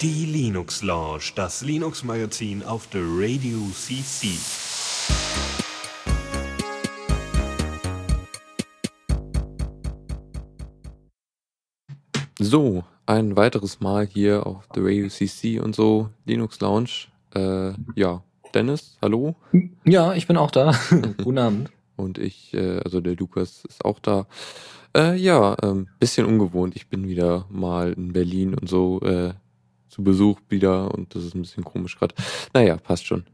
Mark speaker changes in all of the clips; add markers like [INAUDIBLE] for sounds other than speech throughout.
Speaker 1: Die Linux Lounge, das Linux Magazin auf der Radio CC.
Speaker 2: So, ein weiteres Mal hier auf der Radio CC und so, Linux Lounge. Äh, ja, Dennis, hallo.
Speaker 3: Ja, ich bin auch da. [LAUGHS] Guten Abend.
Speaker 2: Und ich, äh, also der Lukas ist auch da. Äh, ja, ähm, bisschen ungewohnt. Ich bin wieder mal in Berlin und so äh, zu Besuch wieder und das ist ein bisschen komisch gerade. Naja, passt schon.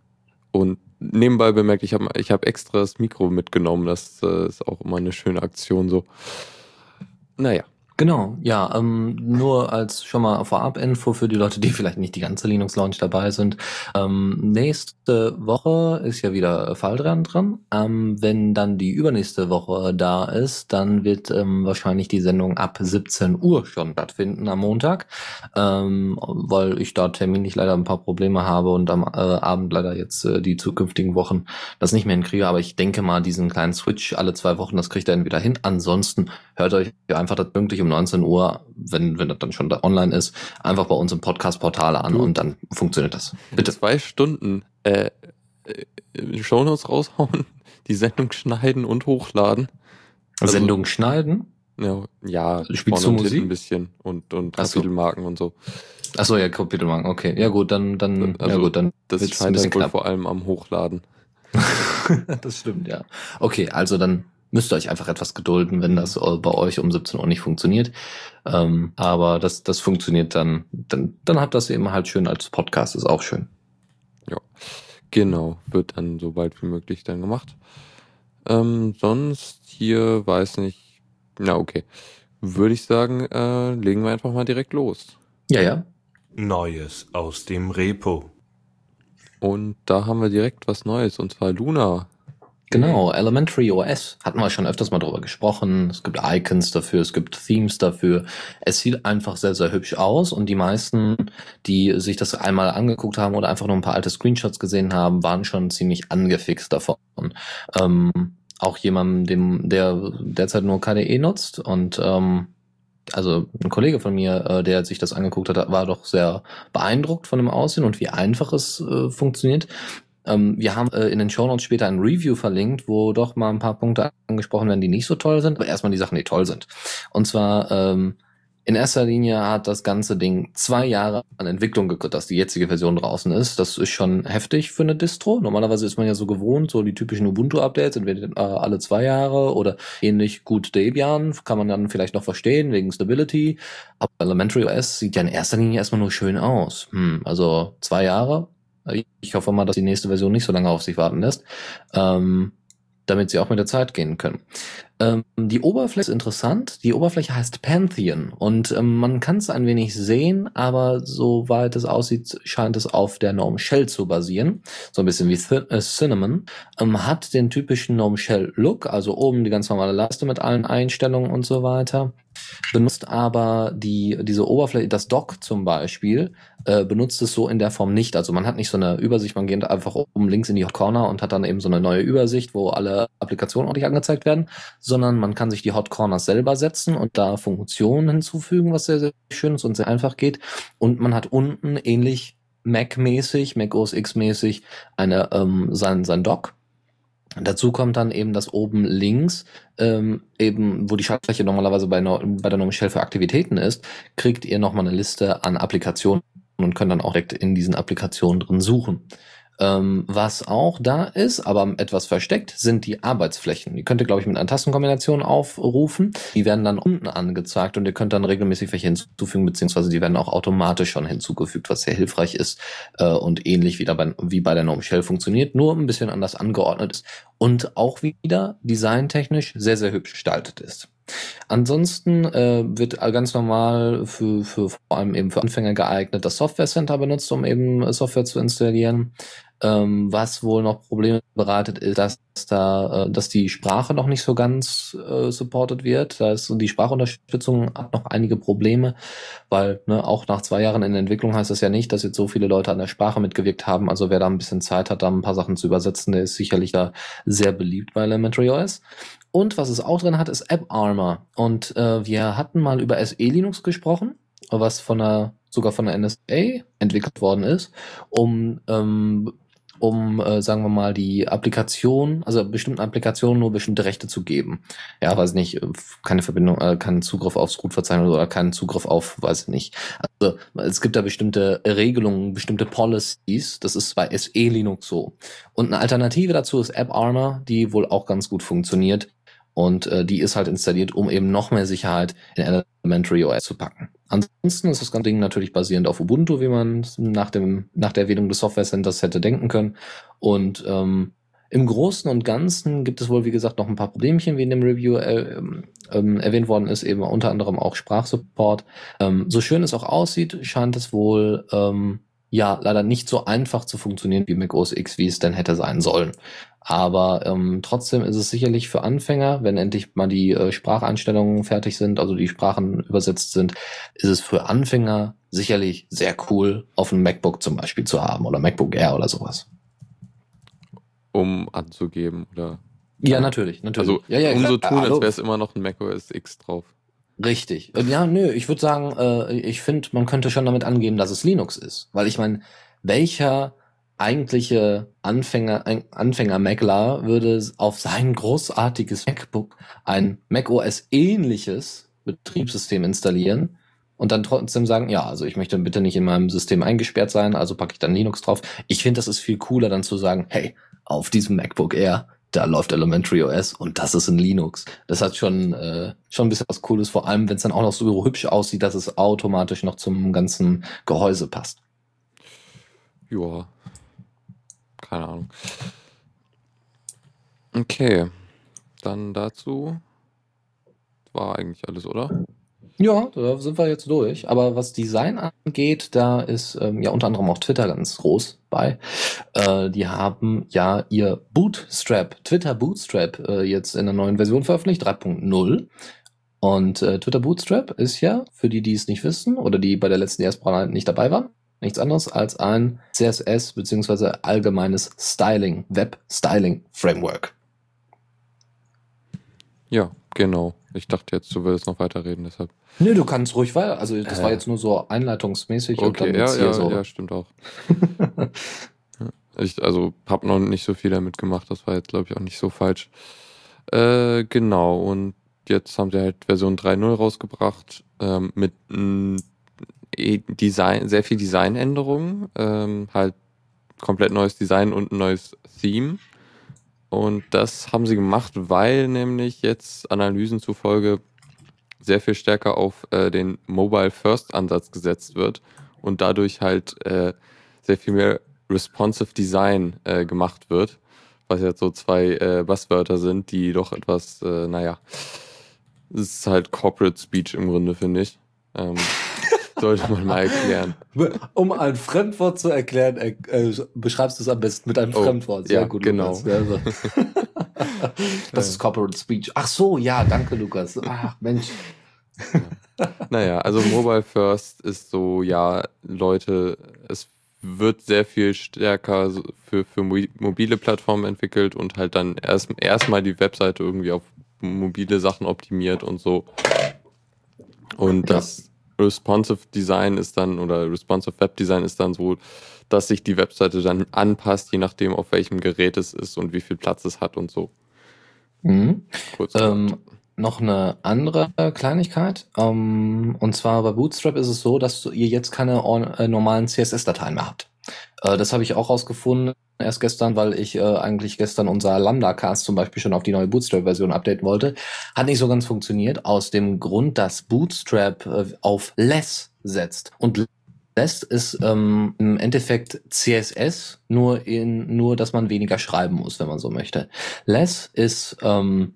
Speaker 2: Und nebenbei bemerkt, ich habe ich hab extra das Mikro mitgenommen. Das äh, ist auch immer eine schöne Aktion so. Naja.
Speaker 3: Genau, ja, ähm, nur als schon mal Vorab-Info für die Leute, die vielleicht nicht die ganze Linux Launch dabei sind. Ähm, nächste Woche ist ja wieder Fall dran. Ähm, wenn dann die übernächste Woche da ist, dann wird ähm, wahrscheinlich die Sendung ab 17 Uhr schon stattfinden am Montag, ähm, weil ich da terminlich leider ein paar Probleme habe und am äh, Abend leider jetzt äh, die zukünftigen Wochen das nicht mehr hinkriege. Aber ich denke mal, diesen kleinen Switch alle zwei Wochen, das kriegt er dann wieder hin. Ansonsten hört euch einfach das pünktlich um 19 Uhr, wenn, wenn das dann schon da online ist, einfach bei uns im Podcast-Portal an und dann funktioniert das.
Speaker 2: Bitte. Zwei Stunden äh, äh, Shownotes raushauen, [LAUGHS] die Sendung schneiden und hochladen.
Speaker 3: Also, Sendung schneiden?
Speaker 2: Ja, ja
Speaker 3: Spielst du Musik?
Speaker 2: ein bisschen und, und Kapitelmarken und so.
Speaker 3: Achso, ja, Kapitelmarken, okay. Ja gut, dann, dann,
Speaker 2: also,
Speaker 3: ja gut, dann.
Speaker 2: Das scheint wohl vor allem am Hochladen. [LAUGHS]
Speaker 3: das stimmt, ja. Okay, also dann müsst ihr euch einfach etwas gedulden, wenn das bei euch um 17 Uhr nicht funktioniert. Ähm, aber das, das funktioniert dann, dann, dann habt das eben halt schön als Podcast, ist auch schön.
Speaker 2: Ja, genau, wird dann so bald wie möglich dann gemacht. Ähm, sonst hier weiß nicht, na okay, würde ich sagen, äh, legen wir einfach mal direkt los.
Speaker 3: Ja, ja.
Speaker 1: Neues aus dem Repo.
Speaker 2: Und da haben wir direkt was Neues, und zwar Luna
Speaker 3: Genau, Elementary OS hatten wir schon öfters mal drüber gesprochen. Es gibt Icons dafür, es gibt Themes dafür. Es sieht einfach sehr, sehr hübsch aus und die meisten, die sich das einmal angeguckt haben oder einfach nur ein paar alte Screenshots gesehen haben, waren schon ziemlich angefixt davon. Ähm, auch jemandem, dem, der derzeit nur KDE nutzt und ähm, also ein Kollege von mir, äh, der sich das angeguckt hat, war doch sehr beeindruckt von dem Aussehen und wie einfach es äh, funktioniert. Ähm, wir haben äh, in den Show Notes später ein Review verlinkt, wo doch mal ein paar Punkte angesprochen werden, die nicht so toll sind, aber erstmal die Sachen, die toll sind. Und zwar ähm, in erster Linie hat das ganze Ding zwei Jahre an Entwicklung gekriegt, dass die jetzige Version draußen ist. Das ist schon heftig für eine Distro. Normalerweise ist man ja so gewohnt, so die typischen Ubuntu-Updates, entweder äh, alle zwei Jahre oder ähnlich gut Debian, kann man dann vielleicht noch verstehen, wegen Stability. Aber Elementary OS sieht ja in erster Linie erstmal nur schön aus. Hm, also zwei Jahre ich hoffe mal, dass die nächste Version nicht so lange auf sich warten lässt, ähm, damit sie auch mit der Zeit gehen können. Ähm, die Oberfläche ist interessant. Die Oberfläche heißt Pantheon und ähm, man kann es ein wenig sehen, aber soweit es aussieht, scheint es auf der Gnome Shell zu basieren. So ein bisschen wie Th äh, Cinnamon. Ähm, hat den typischen Gnome Shell Look, also oben die ganz normale Leiste mit allen Einstellungen und so weiter benutzt aber die, diese Oberfläche, das Dock zum Beispiel, äh, benutzt es so in der Form nicht. Also man hat nicht so eine Übersicht, man geht einfach oben links in die Hot Corner und hat dann eben so eine neue Übersicht, wo alle Applikationen ordentlich angezeigt werden, sondern man kann sich die Hot Corners selber setzen und da Funktionen hinzufügen, was sehr, sehr schön ist und sehr einfach geht. Und man hat unten ähnlich Mac-mäßig, Mac OS X-mäßig eine, ähm, sein, sein Dock Dazu kommt dann eben, dass oben links, ähm, eben, wo die Schaltfläche normalerweise bei, bei der Normal Shell für Aktivitäten ist, kriegt ihr nochmal eine Liste an Applikationen und könnt dann auch direkt in diesen Applikationen drin suchen. Ähm, was auch da ist, aber etwas versteckt, sind die Arbeitsflächen. Die könnt ihr, glaube ich, mit einer Tastenkombination aufrufen. Die werden dann unten angezeigt und ihr könnt dann regelmäßig welche hinzufügen, beziehungsweise die werden auch automatisch schon hinzugefügt, was sehr hilfreich ist äh, und ähnlich wie, dabei, wie bei der Gnome Shell funktioniert, nur ein bisschen anders angeordnet ist und auch wieder designtechnisch sehr, sehr hübsch gestaltet ist. Ansonsten äh, wird ganz normal für, für vor allem eben für Anfänger geeignet das Software Center benutzt, um eben Software zu installieren. Ähm, was wohl noch Probleme bereitet, ist, dass da, äh, dass die Sprache noch nicht so ganz äh, supported wird. Da ist die Sprachunterstützung hat noch einige Probleme, weil ne, auch nach zwei Jahren in der Entwicklung heißt das ja nicht, dass jetzt so viele Leute an der Sprache mitgewirkt haben. Also wer da ein bisschen Zeit hat, da ein paar Sachen zu übersetzen, der ist sicherlich da sehr beliebt bei Elementary OS. Und was es auch drin hat, ist App Armor. Und äh, wir hatten mal über SE Linux gesprochen, was von der sogar von der NSA entwickelt worden ist, um ähm, um, äh, sagen wir mal, die Applikation, also bestimmten Applikationen nur bestimmte Rechte zu geben. Ja, weiß nicht, keine Verbindung, äh, keinen Zugriff aufs Root-Verzeichnis oder keinen Zugriff auf, weiß ich nicht. Also es gibt da bestimmte Regelungen, bestimmte Policies, das ist bei SE Linux so. Und eine Alternative dazu ist AppArmor, die wohl auch ganz gut funktioniert. Und äh, die ist halt installiert, um eben noch mehr Sicherheit in Elementary OS zu packen. Ansonsten ist das ganze Ding natürlich basierend auf Ubuntu, wie man nach, dem, nach der Erwähnung des Software Centers hätte denken können. Und ähm, im Großen und Ganzen gibt es wohl, wie gesagt, noch ein paar Problemchen, wie in dem Review äh, ähm, erwähnt worden ist, eben unter anderem auch Sprachsupport. Ähm, so schön es auch aussieht, scheint es wohl ähm, ja leider nicht so einfach zu funktionieren wie Mac OS X, wie es denn hätte sein sollen. Aber ähm, trotzdem ist es sicherlich für Anfänger, wenn endlich mal die äh, Spracheinstellungen fertig sind, also die Sprachen übersetzt sind, ist es für Anfänger sicherlich sehr cool, auf einem MacBook zum Beispiel zu haben oder MacBook Air oder sowas.
Speaker 2: Um anzugeben oder.
Speaker 3: Ja, natürlich, natürlich.
Speaker 2: Also,
Speaker 3: ja, ja,
Speaker 2: um so tun,
Speaker 3: Hallo.
Speaker 2: als wäre es immer noch ein Mac OS X drauf.
Speaker 3: Richtig. Äh, Ja, nö, ich würde sagen, äh, ich finde, man könnte schon damit angeben, dass es Linux ist. Weil ich meine, welcher eigentliche Anfänger, ein Anfänger-Macler würde auf sein großartiges MacBook ein macOS ähnliches Betriebssystem installieren und dann trotzdem sagen, ja, also ich möchte bitte nicht in meinem System eingesperrt sein, also packe ich dann Linux drauf. Ich finde, das ist viel cooler, dann zu sagen, hey, auf diesem MacBook Air, da läuft Elementary OS und das ist in Linux. Das hat schon, äh, schon ein bisschen was Cooles, vor allem wenn es dann auch noch so hübsch aussieht, dass es automatisch noch zum ganzen Gehäuse passt.
Speaker 2: Ja. Keine Ahnung. Okay. Dann dazu. War eigentlich alles, oder?
Speaker 3: Ja, da sind wir jetzt durch. Aber was Design angeht, da ist ähm, ja unter anderem auch Twitter ganz groß bei. Äh, die haben ja ihr Bootstrap, Twitter Bootstrap, äh, jetzt in der neuen Version veröffentlicht, 3.0. Und äh, Twitter Bootstrap ist ja, für die, die es nicht wissen oder die bei der letzten ES-Brand nicht dabei waren, nichts anderes als ein CSS beziehungsweise allgemeines Styling, Web-Styling-Framework.
Speaker 2: Ja, genau. Ich dachte jetzt, du würdest noch weiterreden, deshalb.
Speaker 3: Nö, du kannst ruhig weiter. Also das
Speaker 2: Äh.
Speaker 3: war jetzt nur so einleitungsmäßig und
Speaker 2: Okay,
Speaker 3: dann
Speaker 2: ja, ja,
Speaker 3: so.
Speaker 2: ja, stimmt auch. Ich, also, hab noch nicht so viel damit gemacht, das war jetzt, glaube ich, auch nicht so falsch. Äh, genau, und jetzt haben sie halt Version 3.0 rausgebracht, ähm, mit mm, eh Design, sehr viel Designänderungen, ähm, halt komplett neues Design und ein neues Theme. Und das haben sie gemacht, weil nämlich jetzt Analysen zufolge sehr viel stärker auf äh, den Mobile First Ansatz gesetzt wird und dadurch halt äh, sehr viel mehr responsive Design äh, gemacht wird, was jetzt so zwei äh, Buzzwörter sind, die doch etwas, äh, naja, es ist halt Corporate Speech im Grunde, finde ich. Ähm, sollte man mal erklären.
Speaker 3: Um ein Fremdwort zu erklären, äh, beschreibst du es am besten mit einem
Speaker 2: Oh,
Speaker 3: Fremdwort. Sehr
Speaker 2: ja,
Speaker 3: gut,
Speaker 2: genau.
Speaker 3: Lukas. Ja, so. [LAUGHS] das ist Corporate Speech. Ach so, ja, danke, Lukas. Ach, Mensch.
Speaker 2: Naja, also Mobile First ist so, ja, Leute, es wird sehr viel stärker für, für mo- mobile Plattformen entwickelt und halt dann erst erstmal die Webseite irgendwie auf mobile Sachen optimiert und so. Und das Responsive Design ist dann, oder Responsive Web Design ist dann so, dass sich die Webseite dann anpasst, je nachdem, auf welchem Gerät es ist und wie viel Platz es hat und so.
Speaker 3: Mhm.
Speaker 2: Kurz
Speaker 3: Ähm, noch eine andere Kleinigkeit. Ähm, und zwar bei Bootstrap ist es so, dass ihr jetzt keine äh, normalen CSS-Dateien mehr habt. Äh, das habe ich auch rausgefunden erst gestern, weil ich äh, eigentlich gestern unser Lambda-Cast zum Beispiel schon auf die neue Bootstrap-Version updaten wollte. Hat nicht so ganz funktioniert, aus dem Grund, dass Bootstrap äh, auf Less setzt. Und Less ist ähm, im Endeffekt CSS, nur in nur, dass man weniger schreiben muss, wenn man so möchte. Less ist ähm,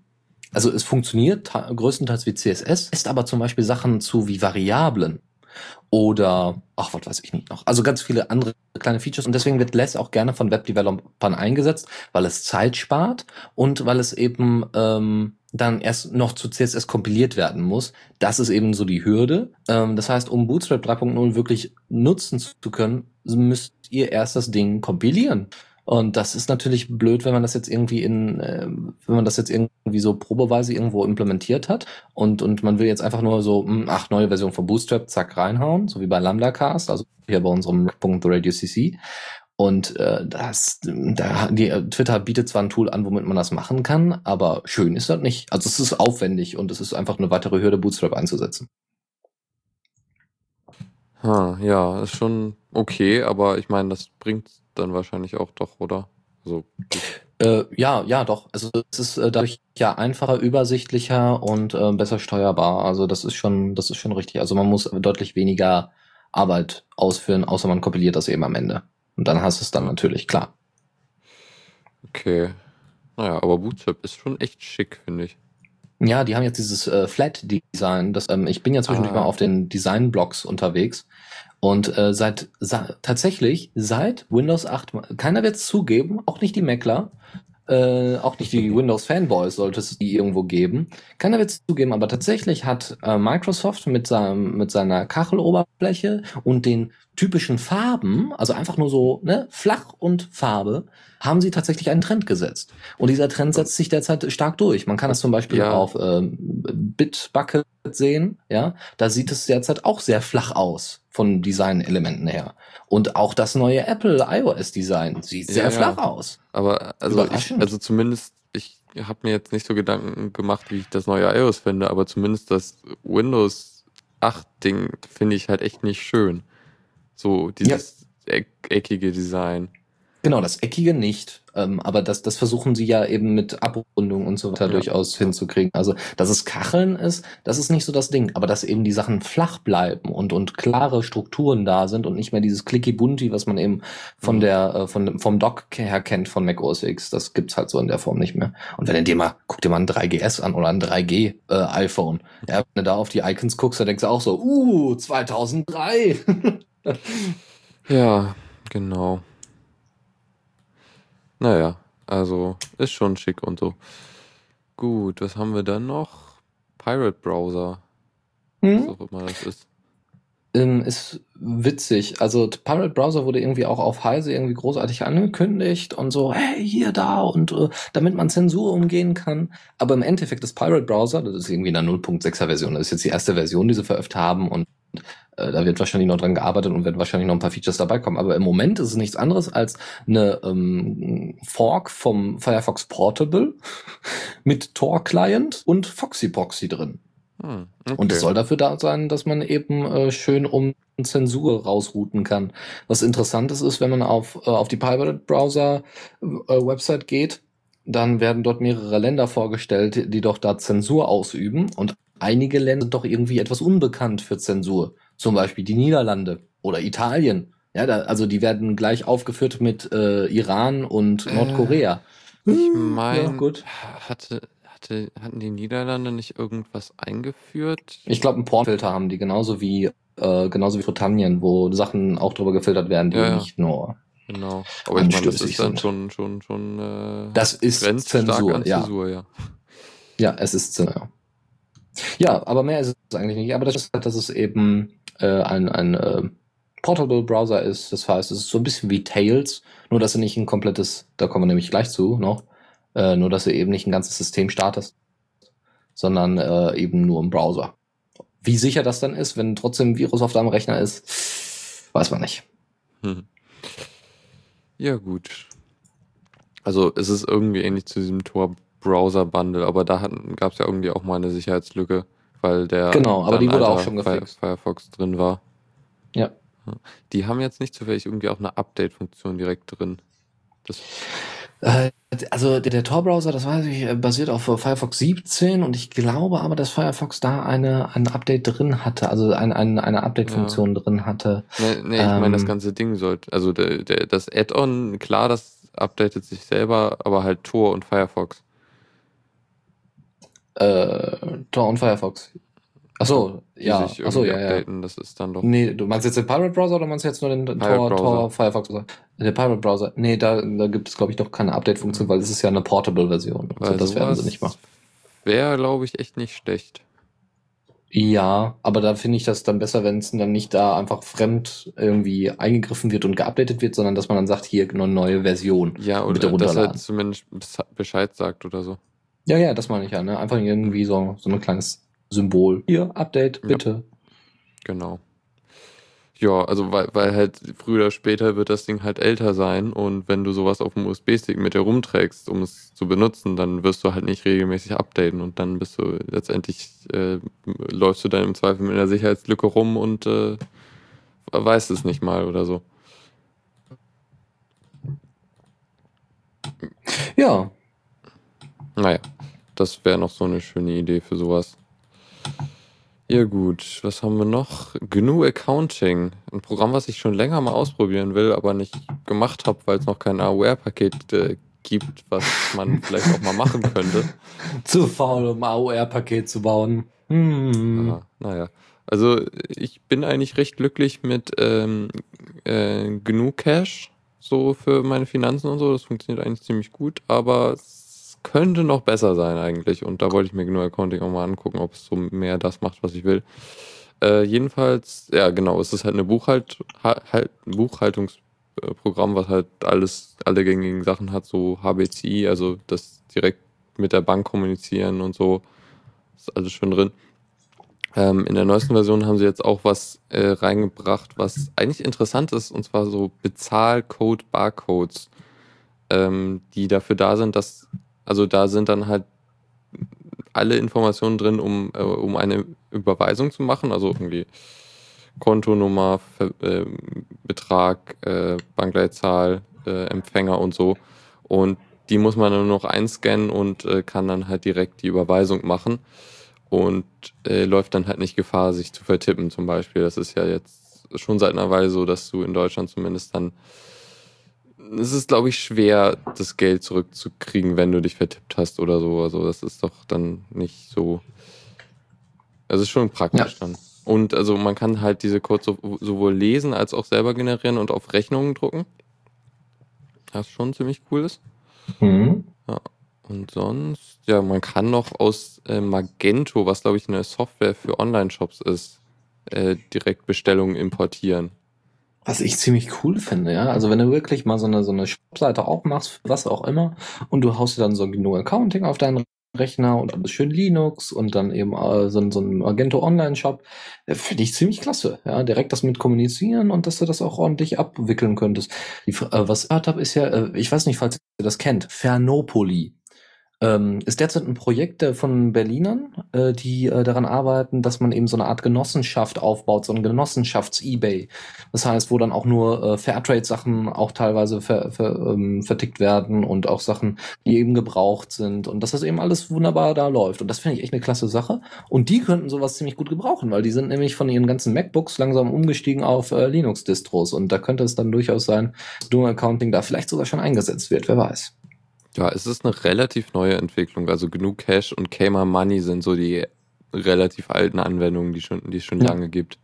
Speaker 3: also es funktioniert größtenteils wie CSS, ist aber zum Beispiel Sachen zu wie Variablen oder, ach, was weiß ich nicht noch. Also ganz viele andere kleine Features und deswegen wird Less auch gerne von Webdevelopern eingesetzt, weil es Zeit spart und weil es eben ähm, dann erst noch zu CSS kompiliert werden muss. Das ist eben so die Hürde. Ähm, das heißt, um Bootstrap 3.0 wirklich nutzen zu können, müsst ihr erst das Ding kompilieren. Und das ist natürlich blöd, wenn man das jetzt irgendwie in, äh, wenn man das jetzt irgendwie so probeweise irgendwo implementiert hat und, und man will jetzt einfach nur so, mh, hm, ach, neue Version von Bootstrap, zack, reinhauen, so wie bei LambdaCast, also hier bei unserem Punkt Radio CC. Und äh, das, da, die, Twitter bietet zwar ein Tool an, womit man das machen kann, aber schön ist das nicht. Also es ist aufwendig und es ist einfach eine weitere Hürde, Bootstrap einzusetzen.
Speaker 2: Ha, ja, ist schon okay, aber ich meine, das bringt dann wahrscheinlich auch doch, oder?
Speaker 3: Also, äh, ja, ja, doch. Also es ist äh, dadurch ja einfacher, übersichtlicher und äh, besser steuerbar. Also das ist schon, das ist schon richtig. Also man muss deutlich weniger Arbeit ausführen, außer man kompiliert das eben am Ende. Und dann hast du es dann natürlich, klar.
Speaker 2: Okay. Naja, aber Bootstrap ist schon echt schick, finde ich.
Speaker 3: Ja, die haben jetzt dieses äh, Flat-Design. Ähm, ich bin ja zwischendurch ah. mal auf den Design-Blogs unterwegs. Und äh, seit sa tatsächlich seit Windows 8, keiner wird es zugeben, auch nicht die Mackler, äh, auch nicht die Windows-Fanboys sollte es die irgendwo geben. Keiner wird es zugeben, aber tatsächlich hat äh, Microsoft mit, seinem, mit seiner Kacheloberfläche und den typischen Farben, also einfach nur so ne, flach und Farbe, haben sie tatsächlich einen Trend gesetzt. Und dieser Trend setzt sich derzeit stark durch. Man kann das zum Beispiel ja. auf ähm, Bitbucket sehen, ja, da sieht es derzeit auch sehr flach aus von Designelementen her. Und auch das neue Apple iOS Design sieht sehr ja, flach aus.
Speaker 2: Aber also, ich, also zumindest, ich habe mir jetzt nicht so Gedanken gemacht, wie ich das neue iOS finde, aber zumindest das Windows 8 Ding finde ich halt echt nicht schön. So dieses ja. eckige Design.
Speaker 3: Genau, das Eckige nicht. Ähm, aber das, das versuchen sie ja eben mit Abrundung und so weiter ja. durchaus hinzukriegen. Also, dass es Kacheln ist, das ist nicht so das Ding. Aber dass eben die Sachen flach bleiben und, und klare Strukturen da sind und nicht mehr dieses Clicky-Bunty, was man eben von mhm. der, äh, von, vom Dock her kennt von Mac OS X. Das gibt's halt so in der Form nicht mehr. Und wenn du dir mal, guck dir mal ein 3GS an oder ein 3G äh, iPhone. Ja, wenn du da auf die Icons guckst, da denkst du auch so, uh, 2003. [LAUGHS]
Speaker 2: ja, genau. Naja, also ist schon schick und so. Gut, was haben wir dann noch? Pirate Browser.
Speaker 3: Hm? Was auch immer das ist. Ähm, ist witzig. Also Pirate Browser wurde irgendwie auch auf Heise irgendwie großartig angekündigt und so, hey, hier, da und äh, damit man Zensur umgehen kann. Aber im Endeffekt ist Pirate Browser, das ist irgendwie in der 0.6er Version, das ist jetzt die erste Version, die sie veröffentlicht haben und äh, da wird wahrscheinlich noch dran gearbeitet und werden wahrscheinlich noch ein paar Features dabei kommen. Aber im Moment ist es nichts anderes als eine ähm, Fork vom Firefox Portable [LAUGHS] mit Tor-Client und Foxy-Poxy drin. Hm, okay. Und es soll dafür da sein, dass man eben äh, schön um Zensur rausrouten kann. Was interessant ist, ist, wenn man auf, äh, auf die Pirate Browser äh, Website geht, dann werden dort mehrere Länder vorgestellt, die doch da Zensur ausüben. Und einige Länder sind doch irgendwie etwas unbekannt für Zensur. Zum Beispiel die Niederlande oder Italien. Ja, da, also die werden gleich aufgeführt mit äh, Iran und äh, Nordkorea.
Speaker 2: Ich meine, ja, gut. Hatte, hatte, hatten die Niederlande nicht irgendwas eingeführt?
Speaker 3: Ich glaube, einen Portfilter haben die, genauso wie, äh, genauso wie Britannien, wo Sachen auch drüber gefiltert werden, die ja, nicht nur
Speaker 2: Genau. Aber ich meine, das ist dann schon, schon, schon, äh,
Speaker 3: das ist Zensur, ja. Zensur, ja. Ja, es ist Zensur. Ja, aber mehr ist es eigentlich nicht. Aber das ist halt, dass es eben äh, ein, ein äh, Portable Browser ist. Das heißt, es ist so ein bisschen wie Tails, nur dass er nicht ein komplettes, da kommen wir nämlich gleich zu noch, äh, nur dass er eben nicht ein ganzes System startet, sondern äh, eben nur im Browser. Wie sicher das dann ist, wenn trotzdem ein Virus auf deinem Rechner ist, weiß man nicht. Hm.
Speaker 2: Ja, gut. Also es ist irgendwie ähnlich zu diesem Tor-Browser-Bundle, aber da gab es ja irgendwie auch mal eine Sicherheitslücke, weil der
Speaker 3: genau, aber die wurde auch schon gefixt.
Speaker 2: Firefox drin war.
Speaker 3: Ja.
Speaker 2: Die haben jetzt nicht zufällig irgendwie auch eine Update-Funktion direkt drin.
Speaker 3: Das also der, der Tor-Browser, das weiß ich, äh, basiert auf Firefox 17 und ich glaube aber, dass Firefox da eine ein Update drin hatte, also ein, ein, eine Update-Funktion ja. drin hatte.
Speaker 2: Nee, nee ich ähm, meine, das ganze Ding sollte, also der, der, das Add-on, klar, das updatet sich selber, aber halt Tor und Firefox.
Speaker 3: Äh, Tor und Firefox. Achso, ja.
Speaker 2: sich
Speaker 3: Achso, ja, ja.
Speaker 2: updaten. Das ist dann doch.
Speaker 3: Nee, du meinst jetzt den Pirate Browser oder meinst du jetzt nur den
Speaker 2: Pirate
Speaker 3: Tor,
Speaker 2: Browser.
Speaker 3: Tor Firefox? Oder? Der Pirate Browser. Nee, da, da gibt es, glaube ich, noch keine Update-Funktion, weil es ist ja eine Portable-Version. Also das werden sie nicht machen.
Speaker 2: Wäre, glaube ich, echt nicht schlecht.
Speaker 3: Ja, aber da finde ich das dann besser, wenn es dann nicht da einfach fremd irgendwie eingegriffen wird und geupdatet wird, sondern dass man dann sagt, hier eine neue Version.
Speaker 2: Ja,
Speaker 3: Bitte
Speaker 2: oder dass er
Speaker 3: runterladen.
Speaker 2: zumindest bes- Bescheid sagt oder so.
Speaker 3: Ja, ja, das meine ich ja, ne? Einfach irgendwie so, so ein kleines Symbol. Hier, Update,
Speaker 2: Ja.
Speaker 3: bitte.
Speaker 2: Genau. Ja, also weil, weil halt früher oder später wird das Ding halt älter sein und wenn du sowas auf dem USB-Stick mit dir rumträgst, um es zu benutzen, dann wirst du halt nicht regelmäßig updaten und dann bist du letztendlich, äh, läufst du dann im Zweifel mit einer Sicherheitslücke rum und äh, weißt es nicht mal oder so.
Speaker 3: Ja,
Speaker 2: Naja, das wäre noch so eine schöne Idee für sowas. Ja gut, was haben wir noch? GNU Accounting, ein Programm, was ich schon länger mal ausprobieren will, aber nicht gemacht habe, weil es noch kein AOR-Paket äh, gibt, was man [LAUGHS] vielleicht auch mal machen könnte.
Speaker 3: zu faul, um AOR-Paket zu bauen. Hm.
Speaker 2: Ja, naja, also ich bin eigentlich recht glücklich mit ähm, äh, GNU Cache, so für meine Finanzen und so. Das funktioniert eigentlich ziemlich gut, aber es könnte noch besser sein eigentlich. Und da wollte ich mir GNU Accounting auch mal angucken, ob es so mehr das macht, was ich will. Äh, jedenfalls, ja genau, es ist halt eine Buchhalt, ha- halt, ein Buchhaltungsprogramm, was halt alles, alle gängigen Sachen hat, so HBCI, also das direkt mit der Bank kommunizieren und so. Ist alles schon drin. Ähm, in der neuesten Version haben sie jetzt auch was äh, reingebracht, was eigentlich interessant ist, und zwar so Bezahlcode-Barcodes, ähm, die dafür da sind, dass, also da sind dann halt alle Informationen drin, um, äh, um eine Überweisung zu machen, also irgendwie Kontonummer, äh, Betrag, äh, Bankleitzahl, äh, Empfänger und so. Und die muss man nur noch einscannen und äh, kann dann halt direkt die Überweisung machen und äh, läuft dann halt nicht Gefahr, sich zu vertippen zum Beispiel. Das ist ja jetzt schon seit einer Weile so, dass du in Deutschland zumindest dann es ist, glaube ich, schwer, das Geld zurückzukriegen, wenn du dich vertippt hast oder so. Also das ist doch dann nicht so. Also es ist schon praktisch
Speaker 3: Ja.
Speaker 2: dann. Und also man kann halt diese Codes so, sowohl lesen als auch selber generieren und auf Rechnungen drucken. Was schon ziemlich cool ist.
Speaker 3: Hm.
Speaker 2: Und sonst, ja, man kann noch aus äh, Magento, was glaube ich eine Software für Online-Shops ist, äh, direkt Bestellungen importieren.
Speaker 3: Was ich ziemlich cool finde, ja. Also wenn du wirklich mal so eine, so eine Shopseite auch machst, was auch immer, und du haust dir dann so GNU Accounting auf deinen Rechner und alles schön Linux und dann eben äh, so, so ein Magento Online-Shop, äh, finde ich ziemlich klasse, ja. Direkt das mit kommunizieren und dass du das auch ordentlich abwickeln könntest. Die, äh, was ich gehört habe, ist ja, äh, ich weiß nicht, falls ihr das kennt, Fernopoli. Ähm, ist derzeit ein Projekt äh, von Berlinern, äh, die äh, daran arbeiten, dass man eben so eine Art Genossenschaft aufbaut, so ein Genossenschafts-Ebay. Das heißt, wo dann auch nur äh, Fairtrade-Sachen auch teilweise ver, ver, ähm, vertickt werden und auch Sachen, die eben gebraucht sind und dass das eben alles wunderbar da läuft. Und das finde ich echt eine klasse Sache. Und die könnten sowas ziemlich gut gebrauchen, weil die sind nämlich von ihren ganzen MacBooks langsam umgestiegen auf äh, Linux-Distros. Und da könnte es dann durchaus sein, dass Dual Accounting da vielleicht sogar schon eingesetzt wird, wer weiß.
Speaker 2: Ja, es ist eine relativ neue Entwicklung. Also genug Cash und Kmart Money sind so die relativ alten Anwendungen, die schon, die es schon
Speaker 3: Ja.
Speaker 2: lange gibt.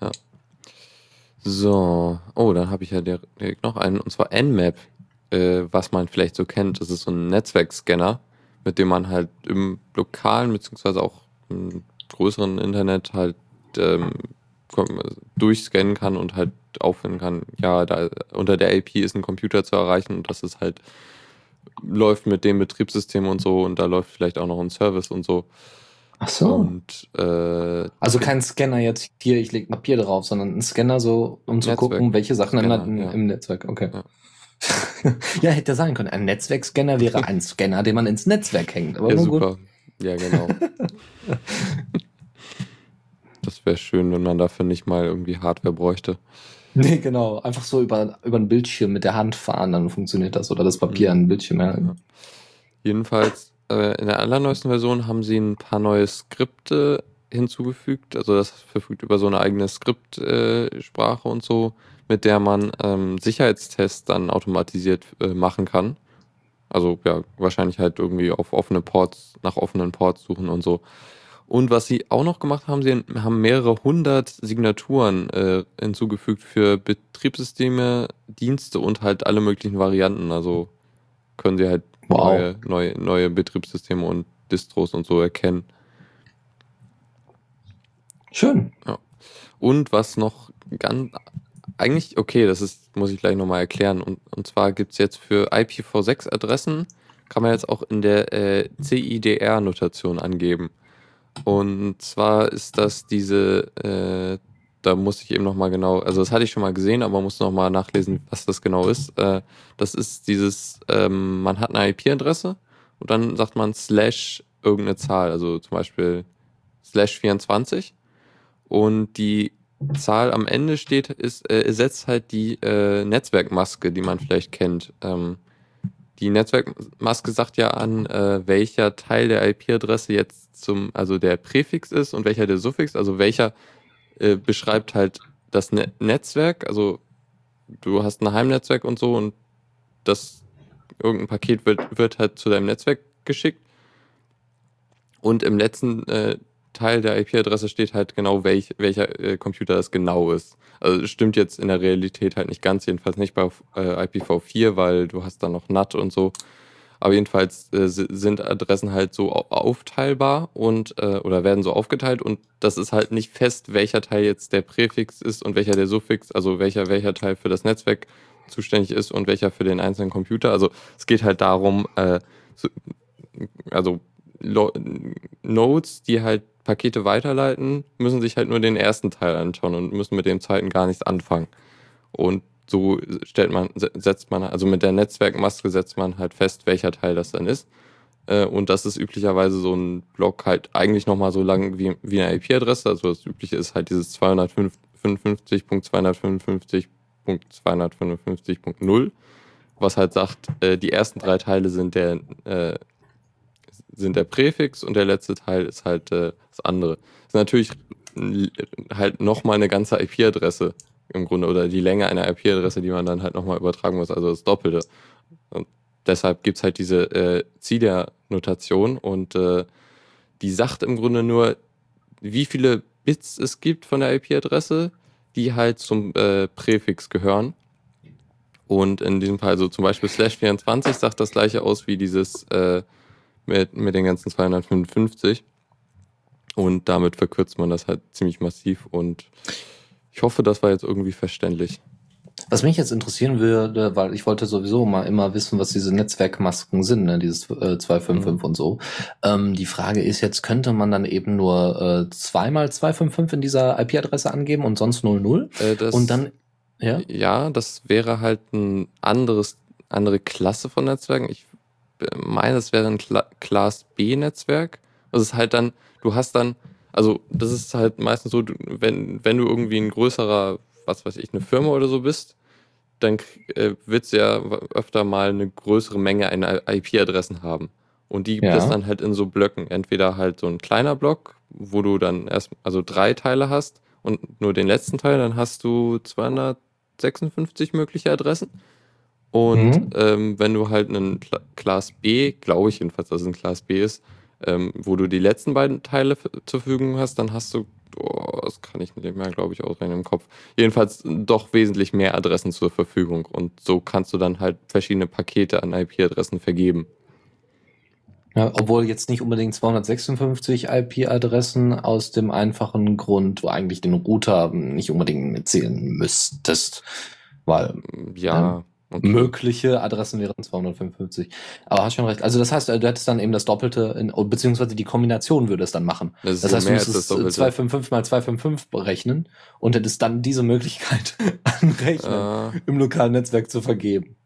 Speaker 2: Ja. So, oh, dann habe ich ja direkt noch einen, und zwar Nmap, äh, was man vielleicht so kennt. Das ist so ein Netzwerkscanner, mit dem man halt im lokalen beziehungsweise auch im größeren Internet halt ähm, durchscannen kann und halt auffinden kann, ja, da unter der IP ist ein Computer zu erreichen und das ist halt läuft mit dem Betriebssystem und so und da läuft vielleicht auch noch ein Service und so.
Speaker 3: Ach so.
Speaker 2: Und äh,
Speaker 3: Also kein Scanner jetzt hier, ich lege Papier drauf, sondern ein Scanner so, um zu
Speaker 2: Netzwerk-
Speaker 3: gucken, welche Sachen in,
Speaker 2: Scanner,
Speaker 3: im,
Speaker 2: ja.
Speaker 3: im Netzwerk. Okay.
Speaker 2: Ja. [LAUGHS]
Speaker 3: Ja. hätte sein können. Ein Netzwerkscanner wäre ein [LAUGHS] Scanner, den man ins Netzwerk hängt. Aber
Speaker 2: ja,
Speaker 3: nun gut.
Speaker 2: super. Ja, genau. [LAUGHS] das wäre schön, wenn man dafür nicht mal irgendwie Hardware bräuchte. [LAUGHS]
Speaker 3: Nee, genau. Einfach so über, über einen Bildschirm mit der Hand fahren, dann funktioniert das. Oder das Papier an den Bildschirm. Ja.
Speaker 2: Ja. Jedenfalls, äh, in der allerneuesten Version haben sie ein paar neue Skripte hinzugefügt. Also das verfügt über so eine eigene Skriptsprache äh, und so, mit der man ähm, Sicherheitstests dann automatisiert äh, machen kann. Also ja, wahrscheinlich halt irgendwie auf offene Ports, nach offenen Ports suchen und so. Und was sie auch noch gemacht haben, sie haben mehrere hundert Signaturen äh, hinzugefügt für Betriebssysteme, Dienste und halt alle möglichen Varianten. Also können sie halt wow. neue, neue, neue Betriebssysteme und Distros und so erkennen.
Speaker 3: Schön.
Speaker 2: Ja. Und was noch ganz, eigentlich, okay, das ist, muss ich gleich nochmal erklären. Und, und zwar gibt es jetzt für IPv6-Adressen, kann man jetzt auch in der äh, CIDR-Notation angeben. Und zwar ist das diese, äh, da muss ich eben nochmal genau, also das hatte ich schon mal gesehen, aber muss nochmal nachlesen, was das genau ist. Äh, das ist dieses, ähm, man hat eine IP-Adresse und dann sagt man slash irgendeine Zahl, also zum Beispiel slash 24 und die Zahl am Ende steht, ist, äh, ersetzt halt die äh, Netzwerkmaske, die man vielleicht kennt. Ähm, die Netzwerkmaske sagt ja an, äh, welcher Teil der IP-Adresse jetzt zum, also der Präfix ist und welcher der Suffix, also welcher äh, beschreibt halt das ne Netzwerk, also du hast ein Heimnetzwerk und so und das irgendein Paket wird, wird halt zu deinem Netzwerk geschickt. Und im letzten äh, Teil der IP-Adresse steht halt genau, welch, welcher äh, Computer das genau ist. Also stimmt jetzt in der Realität halt nicht ganz, jedenfalls nicht bei äh, IPv4, weil du hast da noch NAT und so. Aber jedenfalls äh, sind Adressen halt so aufteilbar und äh, oder werden so aufgeteilt und das ist halt nicht fest, welcher Teil jetzt der Präfix ist und welcher der Suffix, also welcher welcher Teil für das Netzwerk zuständig ist und welcher für den einzelnen Computer. Also es geht halt darum, äh, so, also Nodes, die halt Pakete weiterleiten, müssen sich halt nur den ersten Teil anschauen und müssen mit dem zweiten gar nichts anfangen. Und so stellt man, setzt man, also mit der Netzwerkmaske setzt man halt fest, welcher Teil das dann ist. Äh, und das ist üblicherweise so ein Block halt eigentlich nochmal so lang wie, wie eine IP-Adresse. Also das übliche ist halt dieses 255.255.255.0, was halt sagt, äh, die ersten drei Teile sind der äh, sind der Präfix und der letzte Teil ist halt äh, das andere. Das ist natürlich halt nochmal eine ganze IP-Adresse im Grunde oder die Länge einer IP-Adresse, die man dann halt nochmal übertragen muss, also das Doppelte. Und deshalb gibt's halt diese äh, CIDR-Notation und äh, die sagt im Grunde nur, wie viele Bits es gibt von der IP-Adresse, die halt zum äh, Präfix gehören. Und in diesem Fall, also zum Beispiel slash 24 sagt das gleiche aus wie dieses äh, mit, mit den ganzen 255. Und damit verkürzt man das halt ziemlich massiv. Und ich hoffe, das war jetzt irgendwie verständlich.
Speaker 3: Was mich jetzt interessieren würde, weil ich wollte sowieso mal immer wissen, was diese Netzwerkmasken sind, ne, dieses äh, 255 mhm. und so. Ähm, die Frage ist jetzt, könnte man dann eben nur äh, zweimal 255 in dieser IP-Adresse angeben und sonst 00? Äh, das, und dann,
Speaker 2: ja? Ja, das wäre halt ein anderes, andere Klasse von Netzwerken. Ich meine, es wäre ein Cla Class B-Netzwerk. Das ist halt dann, du hast dann, also das ist halt meistens so, wenn, wenn du irgendwie ein größerer, was weiß ich, eine Firma oder so bist, dann äh, wird ja öfter mal eine größere Menge an IP-Adressen haben. Und die gibt ja. es dann halt in so Blöcken. Entweder halt so ein kleiner Block, wo du dann erst, also drei Teile hast und nur den letzten Teil, dann hast du 256 mögliche Adressen. Und mhm. ähm, wenn du halt einen Kla Class B, glaube ich jedenfalls, dass es ein Class B ist, ähm, wo du die letzten beiden Teile zur Verfügung hast, dann hast du, oh, das kann ich nicht mehr, glaube ich, ausrechnen im Kopf, jedenfalls doch wesentlich mehr Adressen zur Verfügung. Und so kannst du dann halt verschiedene Pakete an IP-Adressen vergeben.
Speaker 3: Ja, obwohl jetzt nicht unbedingt 256 IP-Adressen aus dem einfachen Grund, wo eigentlich den Router nicht unbedingt mitzählen müsstest. Weil. Ja. Okay. Mögliche Adressen wären 255. Aber hast schon recht. Also das heißt, du hättest dann eben das Doppelte, in, beziehungsweise die Kombination würde es dann machen. Das, das heißt, du müsstest 255 mal 255 berechnen und hättest dann diese Möglichkeit [LAUGHS] anrechnen, uh. im lokalen Netzwerk zu vergeben.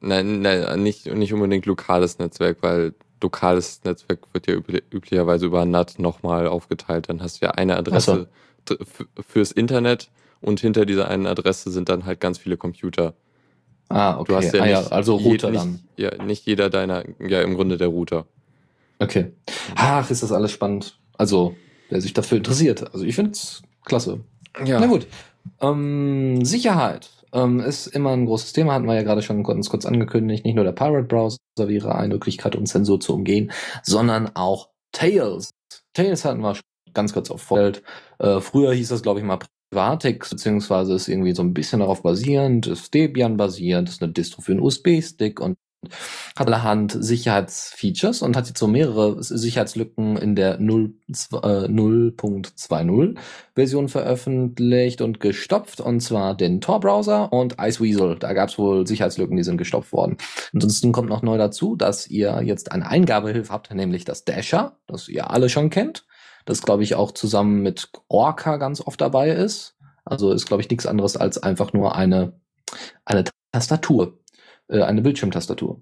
Speaker 2: Nein, nein, nicht, nicht unbedingt lokales Netzwerk, weil lokales Netzwerk wird ja üblicherweise über NAT nochmal aufgeteilt. Dann hast du ja eine Adresse so. fürs Internet und hinter dieser einen Adresse sind dann halt ganz viele Computer.
Speaker 3: Ah, okay. Du hast ja, ah, ja also Router
Speaker 2: je,
Speaker 3: dann.
Speaker 2: ja, nicht jeder deiner, ja, im Grunde der Router.
Speaker 3: Okay. Ach, ist das alles spannend. Also, wer sich dafür interessiert. Also, ich finde es klasse. Ja. Na gut. Ähm, Sicherheit ähm, ist immer ein großes Thema, hatten wir ja gerade schon ganz kurz angekündigt. Nicht nur der Pirate Browser wäre eine Möglichkeit, um Zensur zu umgehen, sondern auch Tails Tails hatten wir schon ganz kurz auf Vorfeld. Äh, früher hieß das, glaube ich, mal Privatix, beziehungsweise ist irgendwie so ein bisschen darauf basierend, ist Debian basierend, ist eine Distro für einen USB-Stick und hat allerhand Sicherheitsfeatures und hat jetzt so mehrere Sicherheitslücken in der 0.20 äh, Version veröffentlicht und gestopft, und zwar den Tor-Browser und Iceweasel. Da gab es wohl Sicherheitslücken, die sind gestopft worden. Ansonsten kommt noch neu dazu, dass ihr jetzt eine Eingabehilfe habt, nämlich das Dasher, das ihr alle schon kennt das glaube ich auch zusammen mit Orca ganz oft dabei ist. Also ist glaube ich nichts anderes als einfach nur eine eine Tastatur, äh, eine Bildschirmtastatur.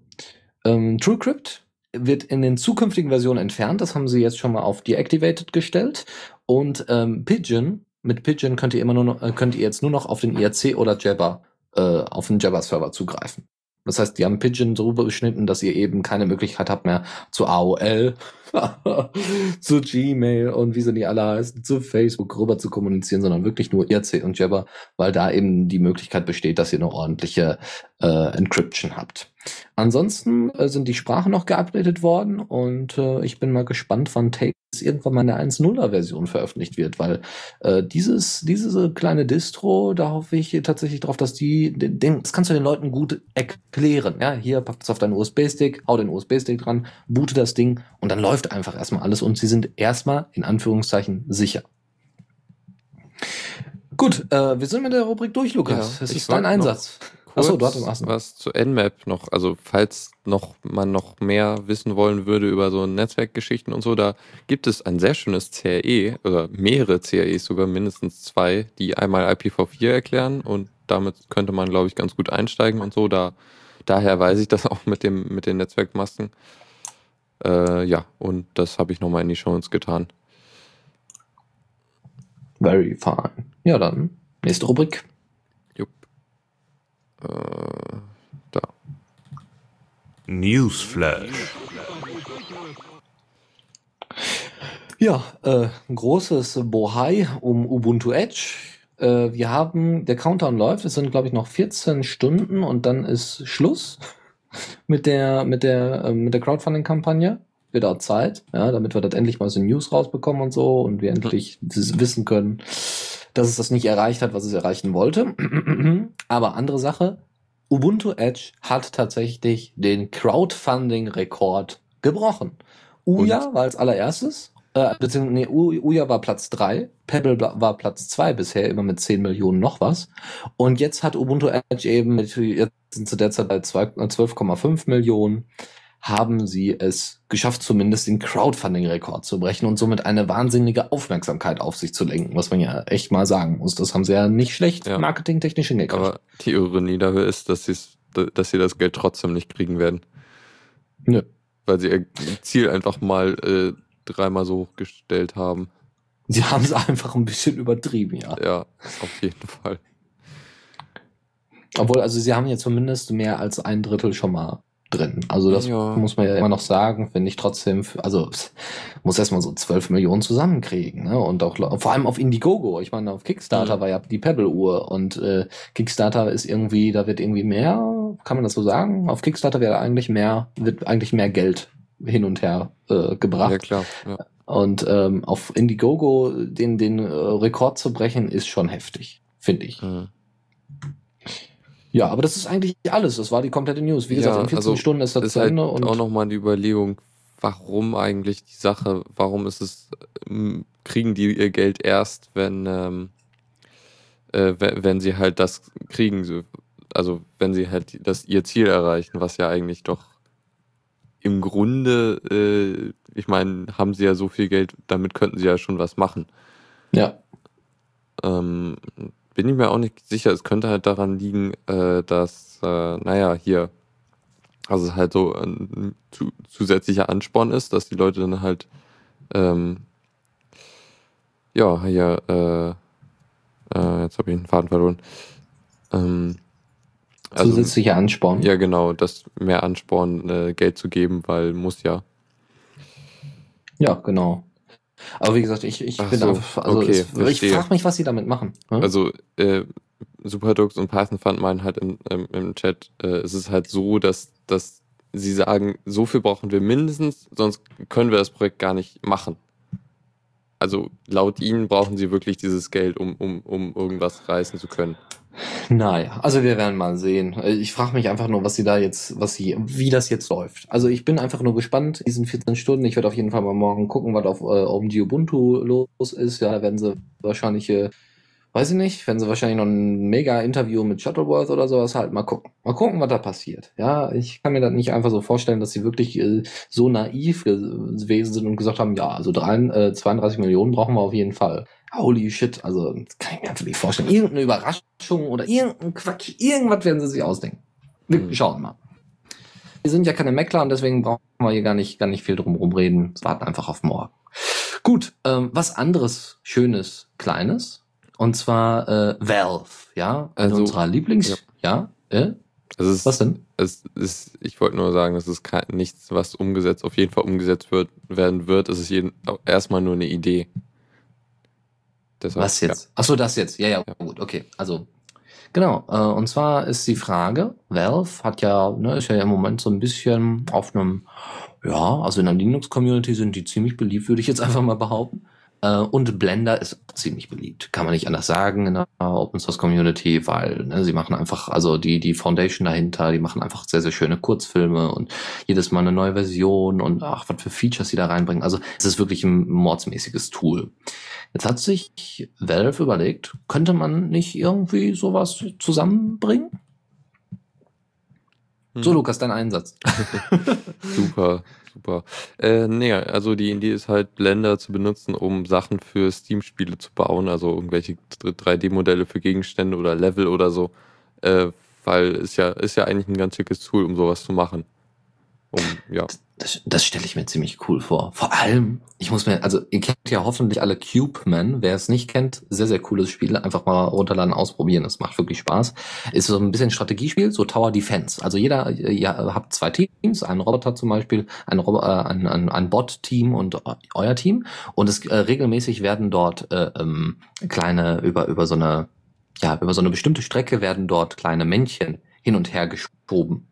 Speaker 3: Ähm, TrueCrypt wird in den zukünftigen Versionen entfernt. Das haben sie jetzt schon mal auf Deactivated gestellt. Und ähm, Pigeon, mit Pigeon könnt ihr immer nur noch, äh, könnt ihr jetzt nur noch auf den IRC oder Jabber, äh, auf den Jabber-Server zugreifen. Das heißt, die haben Pigeon so beschnitten, dass ihr eben keine Möglichkeit habt mehr zu AOL, [LAUGHS] zu Gmail und wie sie die alle heißen, zu Facebook rüber zu kommunizieren, sondern wirklich nur IRC und Jabber, weil da eben die Möglichkeit besteht, dass ihr eine ordentliche äh, Encryption habt. Ansonsten äh, sind die Sprachen noch geupdatet worden und äh, ich bin mal gespannt, wann Tails irgendwann mal eine 1.0er Version veröffentlicht wird, weil äh, dieses, diese kleine Distro, da hoffe ich tatsächlich drauf, dass die, den, das kannst du den Leuten gut erklären. Ja, hier packt es auf deinen USB-Stick, hau den USB-Stick dran, boote das Ding und dann läuft einfach erstmal alles und sie sind erstmal in Anführungszeichen sicher. Gut, äh, wir sind mit der Rubrik durch, Lukas.
Speaker 2: Ja,
Speaker 3: es ist dein Einsatz.
Speaker 2: Achso, du hattest was zu Nmap noch. Also falls noch man noch mehr wissen wollen würde über so Netzwerkgeschichten und so, da gibt es ein sehr schönes CRE oder mehrere CREs sogar mindestens zwei, die einmal IPv4 erklären und damit könnte man glaube ich ganz gut einsteigen und so. Da daher weiß ich das [LAUGHS] auch mit dem mit den Netzwerkmasken. Äh, ja, und das habe ich nochmal in die Show uns getan.
Speaker 3: Very fine. Ja, dann nächste Rubrik.
Speaker 2: Jupp. Äh, da.
Speaker 1: Newsflash.
Speaker 3: Ja, äh, ein großes Bohai um Ubuntu Edge. Äh, wir haben, der Countdown läuft, es sind glaube ich noch 14 Stunden und dann ist Schluss mit der, mit der, äh, mit der Crowdfunding-Kampagne. Wird auch Zeit, ja, damit wir das endlich mal so News rausbekommen und so und wir endlich wissen können, dass es das nicht erreicht hat, was es erreichen wollte. [CLEARS THROAT] Aber andere Sache, Ubuntu Edge hat tatsächlich den Crowdfunding-Rekord gebrochen. Uya war als allererstes, äh, beziehungsweise nee, Uya war Platz drei, Pebble war Platz zwei bisher, immer mit 10 Millionen noch was. Und jetzt hat Ubuntu Edge eben mit, jetzt sind zu der Zeit bei 12,5 Millionen, haben sie es geschafft, zumindest den Crowdfunding-Rekord zu brechen und somit eine wahnsinnige Aufmerksamkeit auf sich zu lenken, was man ja echt mal sagen muss. Das haben sie ja nicht schlecht ja. marketingtechnisch hingekriegt. Aber
Speaker 2: die Ironie dabei ist, dass, dass sie das Geld trotzdem nicht kriegen werden. Nö. Weil sie ihr Ziel einfach mal äh, dreimal so hochgestellt haben.
Speaker 3: Sie haben es einfach ein bisschen übertrieben, ja.
Speaker 2: Ja, auf jeden Fall.
Speaker 3: Obwohl, also sie haben ja zumindest mehr als ein Drittel schon mal drin. Also das ja. muss man ja immer noch sagen, wenn ich trotzdem, also muss erstmal so 12 Millionen zusammenkriegen, ne? Und auch vor allem auf Indiegogo. Ich meine, auf Kickstarter mhm. war ja die Pebble-Uhr und äh, Kickstarter ist irgendwie, da wird irgendwie mehr, kann man das so sagen? Auf Kickstarter wäre eigentlich mehr, wird eigentlich mehr Geld hin und her äh, gebracht. Ja, klar. Ja. Und ähm, auf Indiegogo den, den äh, Rekord zu brechen, ist schon heftig, finde ich. Mhm. Ja, aber das ist eigentlich alles. Das war die komplette News. Wie gesagt, ja, in 14 also Stunden ist das ist zu
Speaker 2: Ende. Halt und auch nochmal die Überlegung, warum eigentlich die Sache, warum ist es, ähm, kriegen die ihr Geld erst, wenn, ähm, äh, wenn sie halt das kriegen, also wenn sie halt das ihr Ziel erreichen, was ja eigentlich doch im Grunde, äh, ich meine, haben sie ja so viel Geld, damit könnten sie ja schon was machen.
Speaker 3: Ja.
Speaker 2: Ähm, bin ich mir auch nicht sicher. Es könnte halt daran liegen, äh, dass, äh, naja, hier, also halt so ein zu, zusätzlicher Ansporn ist, dass die Leute dann halt, ähm, ja, hier, äh, äh, jetzt habe ich den Faden verloren. Ähm,
Speaker 3: also, zusätzlicher Ansporn.
Speaker 2: Ja, genau, das mehr Ansporn, äh, Geld zu geben, weil muss ja.
Speaker 3: Ja, genau. Aber wie gesagt, ich, ich Ach bin so, einfach, also okay, es, ich frage mich, was sie damit machen.
Speaker 2: Hm? Also äh, Superdux und Python Fund meinen halt im, im, im Chat, äh, es ist halt so, dass, dass sie sagen, so viel brauchen wir mindestens, sonst können wir das Projekt gar nicht machen. also laut ihnen brauchen sie wirklich dieses Geld, um, um, um irgendwas reißen zu können.
Speaker 3: Naja, also wir werden mal sehen. Ich frage mich einfach nur, was sie da jetzt, was sie, wie das jetzt läuft. Also ich bin einfach nur gespannt, diesen 14 Stunden. Ich werde auf jeden Fall mal morgen gucken, was auf äh, OpenG Ubuntu los ist. Ja, da werden sie wahrscheinlich, äh, weiß ich nicht, werden sie wahrscheinlich noch ein mega Interview mit Shuttleworth oder sowas halt mal gucken. Mal gucken, was da passiert. Ja, ich kann mir das nicht einfach so vorstellen, dass sie wirklich äh, so naiv gewesen sind und gesagt haben, ja, also drei, äh, 32 Millionen brauchen wir auf jeden Fall holy shit, also das kann ich mir einfach nicht vorstellen. Irgendeine Überraschung oder irgendein Quatsch, irgendwas werden sie sich ausdenken. Wir mhm. schauen mal. Wir sind ja keine Meckler und deswegen brauchen wir hier gar nicht, gar nicht viel drum reden. Warten einfach auf morgen. Gut, ähm, was anderes Schönes, Kleines. Und zwar äh, Valve, ja, also, unserer Lieblings... Ja, ja äh?
Speaker 2: Ist, was denn? Es ist, ich wollte nur sagen, es ist kein, nichts, was umgesetzt, auf jeden Fall umgesetzt wird, werden wird. Es ist jeden, erstmal nur eine Idee.
Speaker 3: Deshalb, Was jetzt? Ja. Ach so, das jetzt. Ja, ja, ja, gut, okay. Also, genau. Äh, und zwar ist die Frage, Valve hat ja, ne, ist ja im Moment so ein bisschen auf einem, ja, also in der Linux-Community sind die ziemlich beliebt, würde ich jetzt [LAUGHS] einfach mal behaupten. Äh, und Blender ist ziemlich beliebt. Kann man nicht anders sagen in der Open Source Community, weil ne, sie machen einfach, also die, die Foundation dahinter, die machen einfach sehr, sehr schöne Kurzfilme und jedes Mal eine neue Version und ach, was für Features sie da reinbringen. Also es ist wirklich ein mordsmäßiges Tool. Jetzt hat sich Valve überlegt, könnte man nicht irgendwie sowas zusammenbringen? Hm. So, Lukas, dein Einsatz. [LAUGHS]
Speaker 2: Super super. Äh, nee, also die Idee ist halt, Blender zu benutzen, um Sachen für Steam-Spiele zu bauen, also irgendwelche 3D-Modelle für Gegenstände oder Level oder so. Äh, weil ist ja, ist ja eigentlich ein ganz schickes Tool, um sowas zu machen. Um, ja.
Speaker 3: Das, das stelle ich mir ziemlich cool vor. Vor allem, ich muss mir, also ihr kennt ja hoffentlich alle Cubeman. Wer es nicht kennt, sehr, sehr cooles Spiel. Einfach mal runterladen, ausprobieren. Das macht wirklich Spaß. Ist so ein bisschen Strategiespiel, so Tower Defense. Also jeder, ihr habt zwei Teams, einen Roboter zum Beispiel, ein, äh, ein, ein, ein Bot-Team und euer Team. Und es äh, regelmäßig werden dort äh, ähm, kleine, über, über so eine, ja, über so eine bestimmte Strecke werden dort kleine Männchen hin und her geschoben.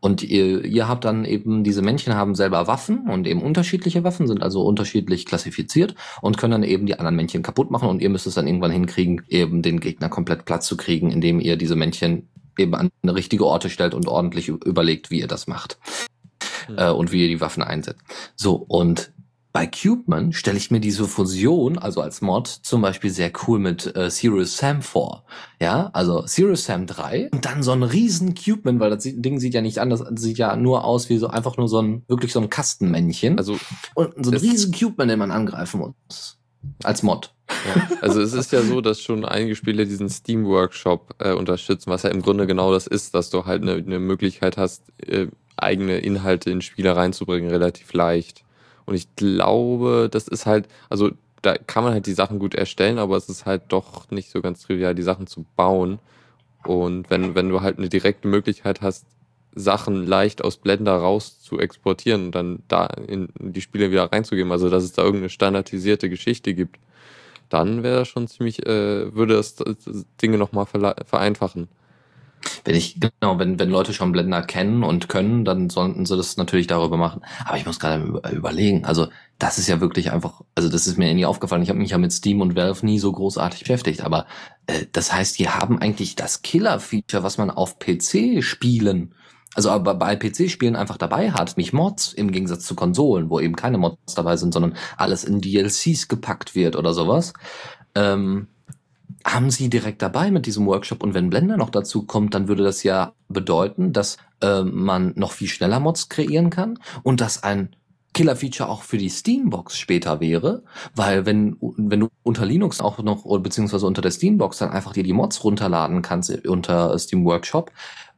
Speaker 3: Und ihr, ihr habt dann eben, diese Männchen haben selber Waffen und eben unterschiedliche Waffen, sind also unterschiedlich klassifiziert und können dann eben die anderen Männchen kaputt machen und ihr müsst es dann irgendwann hinkriegen, eben den Gegner komplett platt zu kriegen, indem ihr diese Männchen eben an richtige Orte stellt und ordentlich überlegt, wie ihr das macht. Mhm. Äh, und wie ihr die Waffen einsetzt. So, und bei Cubeman stelle ich mir diese Fusion, also als Mod, zum Beispiel sehr cool mit äh, Serious Sam vor. Ja, also Serious Sam 3 und dann so ein riesen Cubeman, weil das Ding sieht ja nicht anders, sieht ja nur aus wie so einfach nur so ein, wirklich so ein Kastenmännchen. Also, und so ein riesen Cubeman, den man angreifen muss. Als Mod.
Speaker 2: Ja, also es ist ja so, dass schon einige Spiele diesen Steam Workshop äh, unterstützen, was ja im Grunde genau das ist, dass du halt eine, eine Möglichkeit hast, äh, eigene Inhalte in Spiele reinzubringen, relativ leicht. Und ich glaube, das ist halt, also da kann man halt die Sachen gut erstellen, aber es ist halt doch nicht so ganz trivial, die Sachen zu bauen. Und wenn, wenn du halt eine direkte Möglichkeit hast, Sachen leicht aus Blender raus zu exportieren und dann da in die Spiele wieder reinzugeben, also dass es da irgendeine standardisierte Geschichte gibt, dann wäre das schon ziemlich, äh, würde das Dinge nochmal vereinfachen.
Speaker 3: Wenn ich, genau, wenn, wenn Leute schon Blender kennen und können, dann sollten sie das natürlich darüber machen. Aber ich muss gerade überlegen, also das ist ja wirklich einfach, also das ist mir nie aufgefallen. Ich habe mich ja mit Steam und Valve nie so großartig beschäftigt, aber äh, das heißt, die haben eigentlich das Killer-Feature, was man auf PC spielen, also aber bei PC-Spielen einfach dabei hat, nicht Mods im Gegensatz zu Konsolen, wo eben keine Mods dabei sind, sondern alles in DLCs gepackt wird oder sowas. Ähm, haben sie direkt dabei mit diesem Workshop. Und wenn Blender noch dazu kommt, dann würde das ja bedeuten, dass äh, man noch viel schneller Mods kreieren kann und dass ein Killer-Feature auch für die Steambox später wäre, weil wenn, wenn du unter Linux auch noch, beziehungsweise unter der Steambox dann einfach dir die Mods runterladen kannst unter Steam Workshop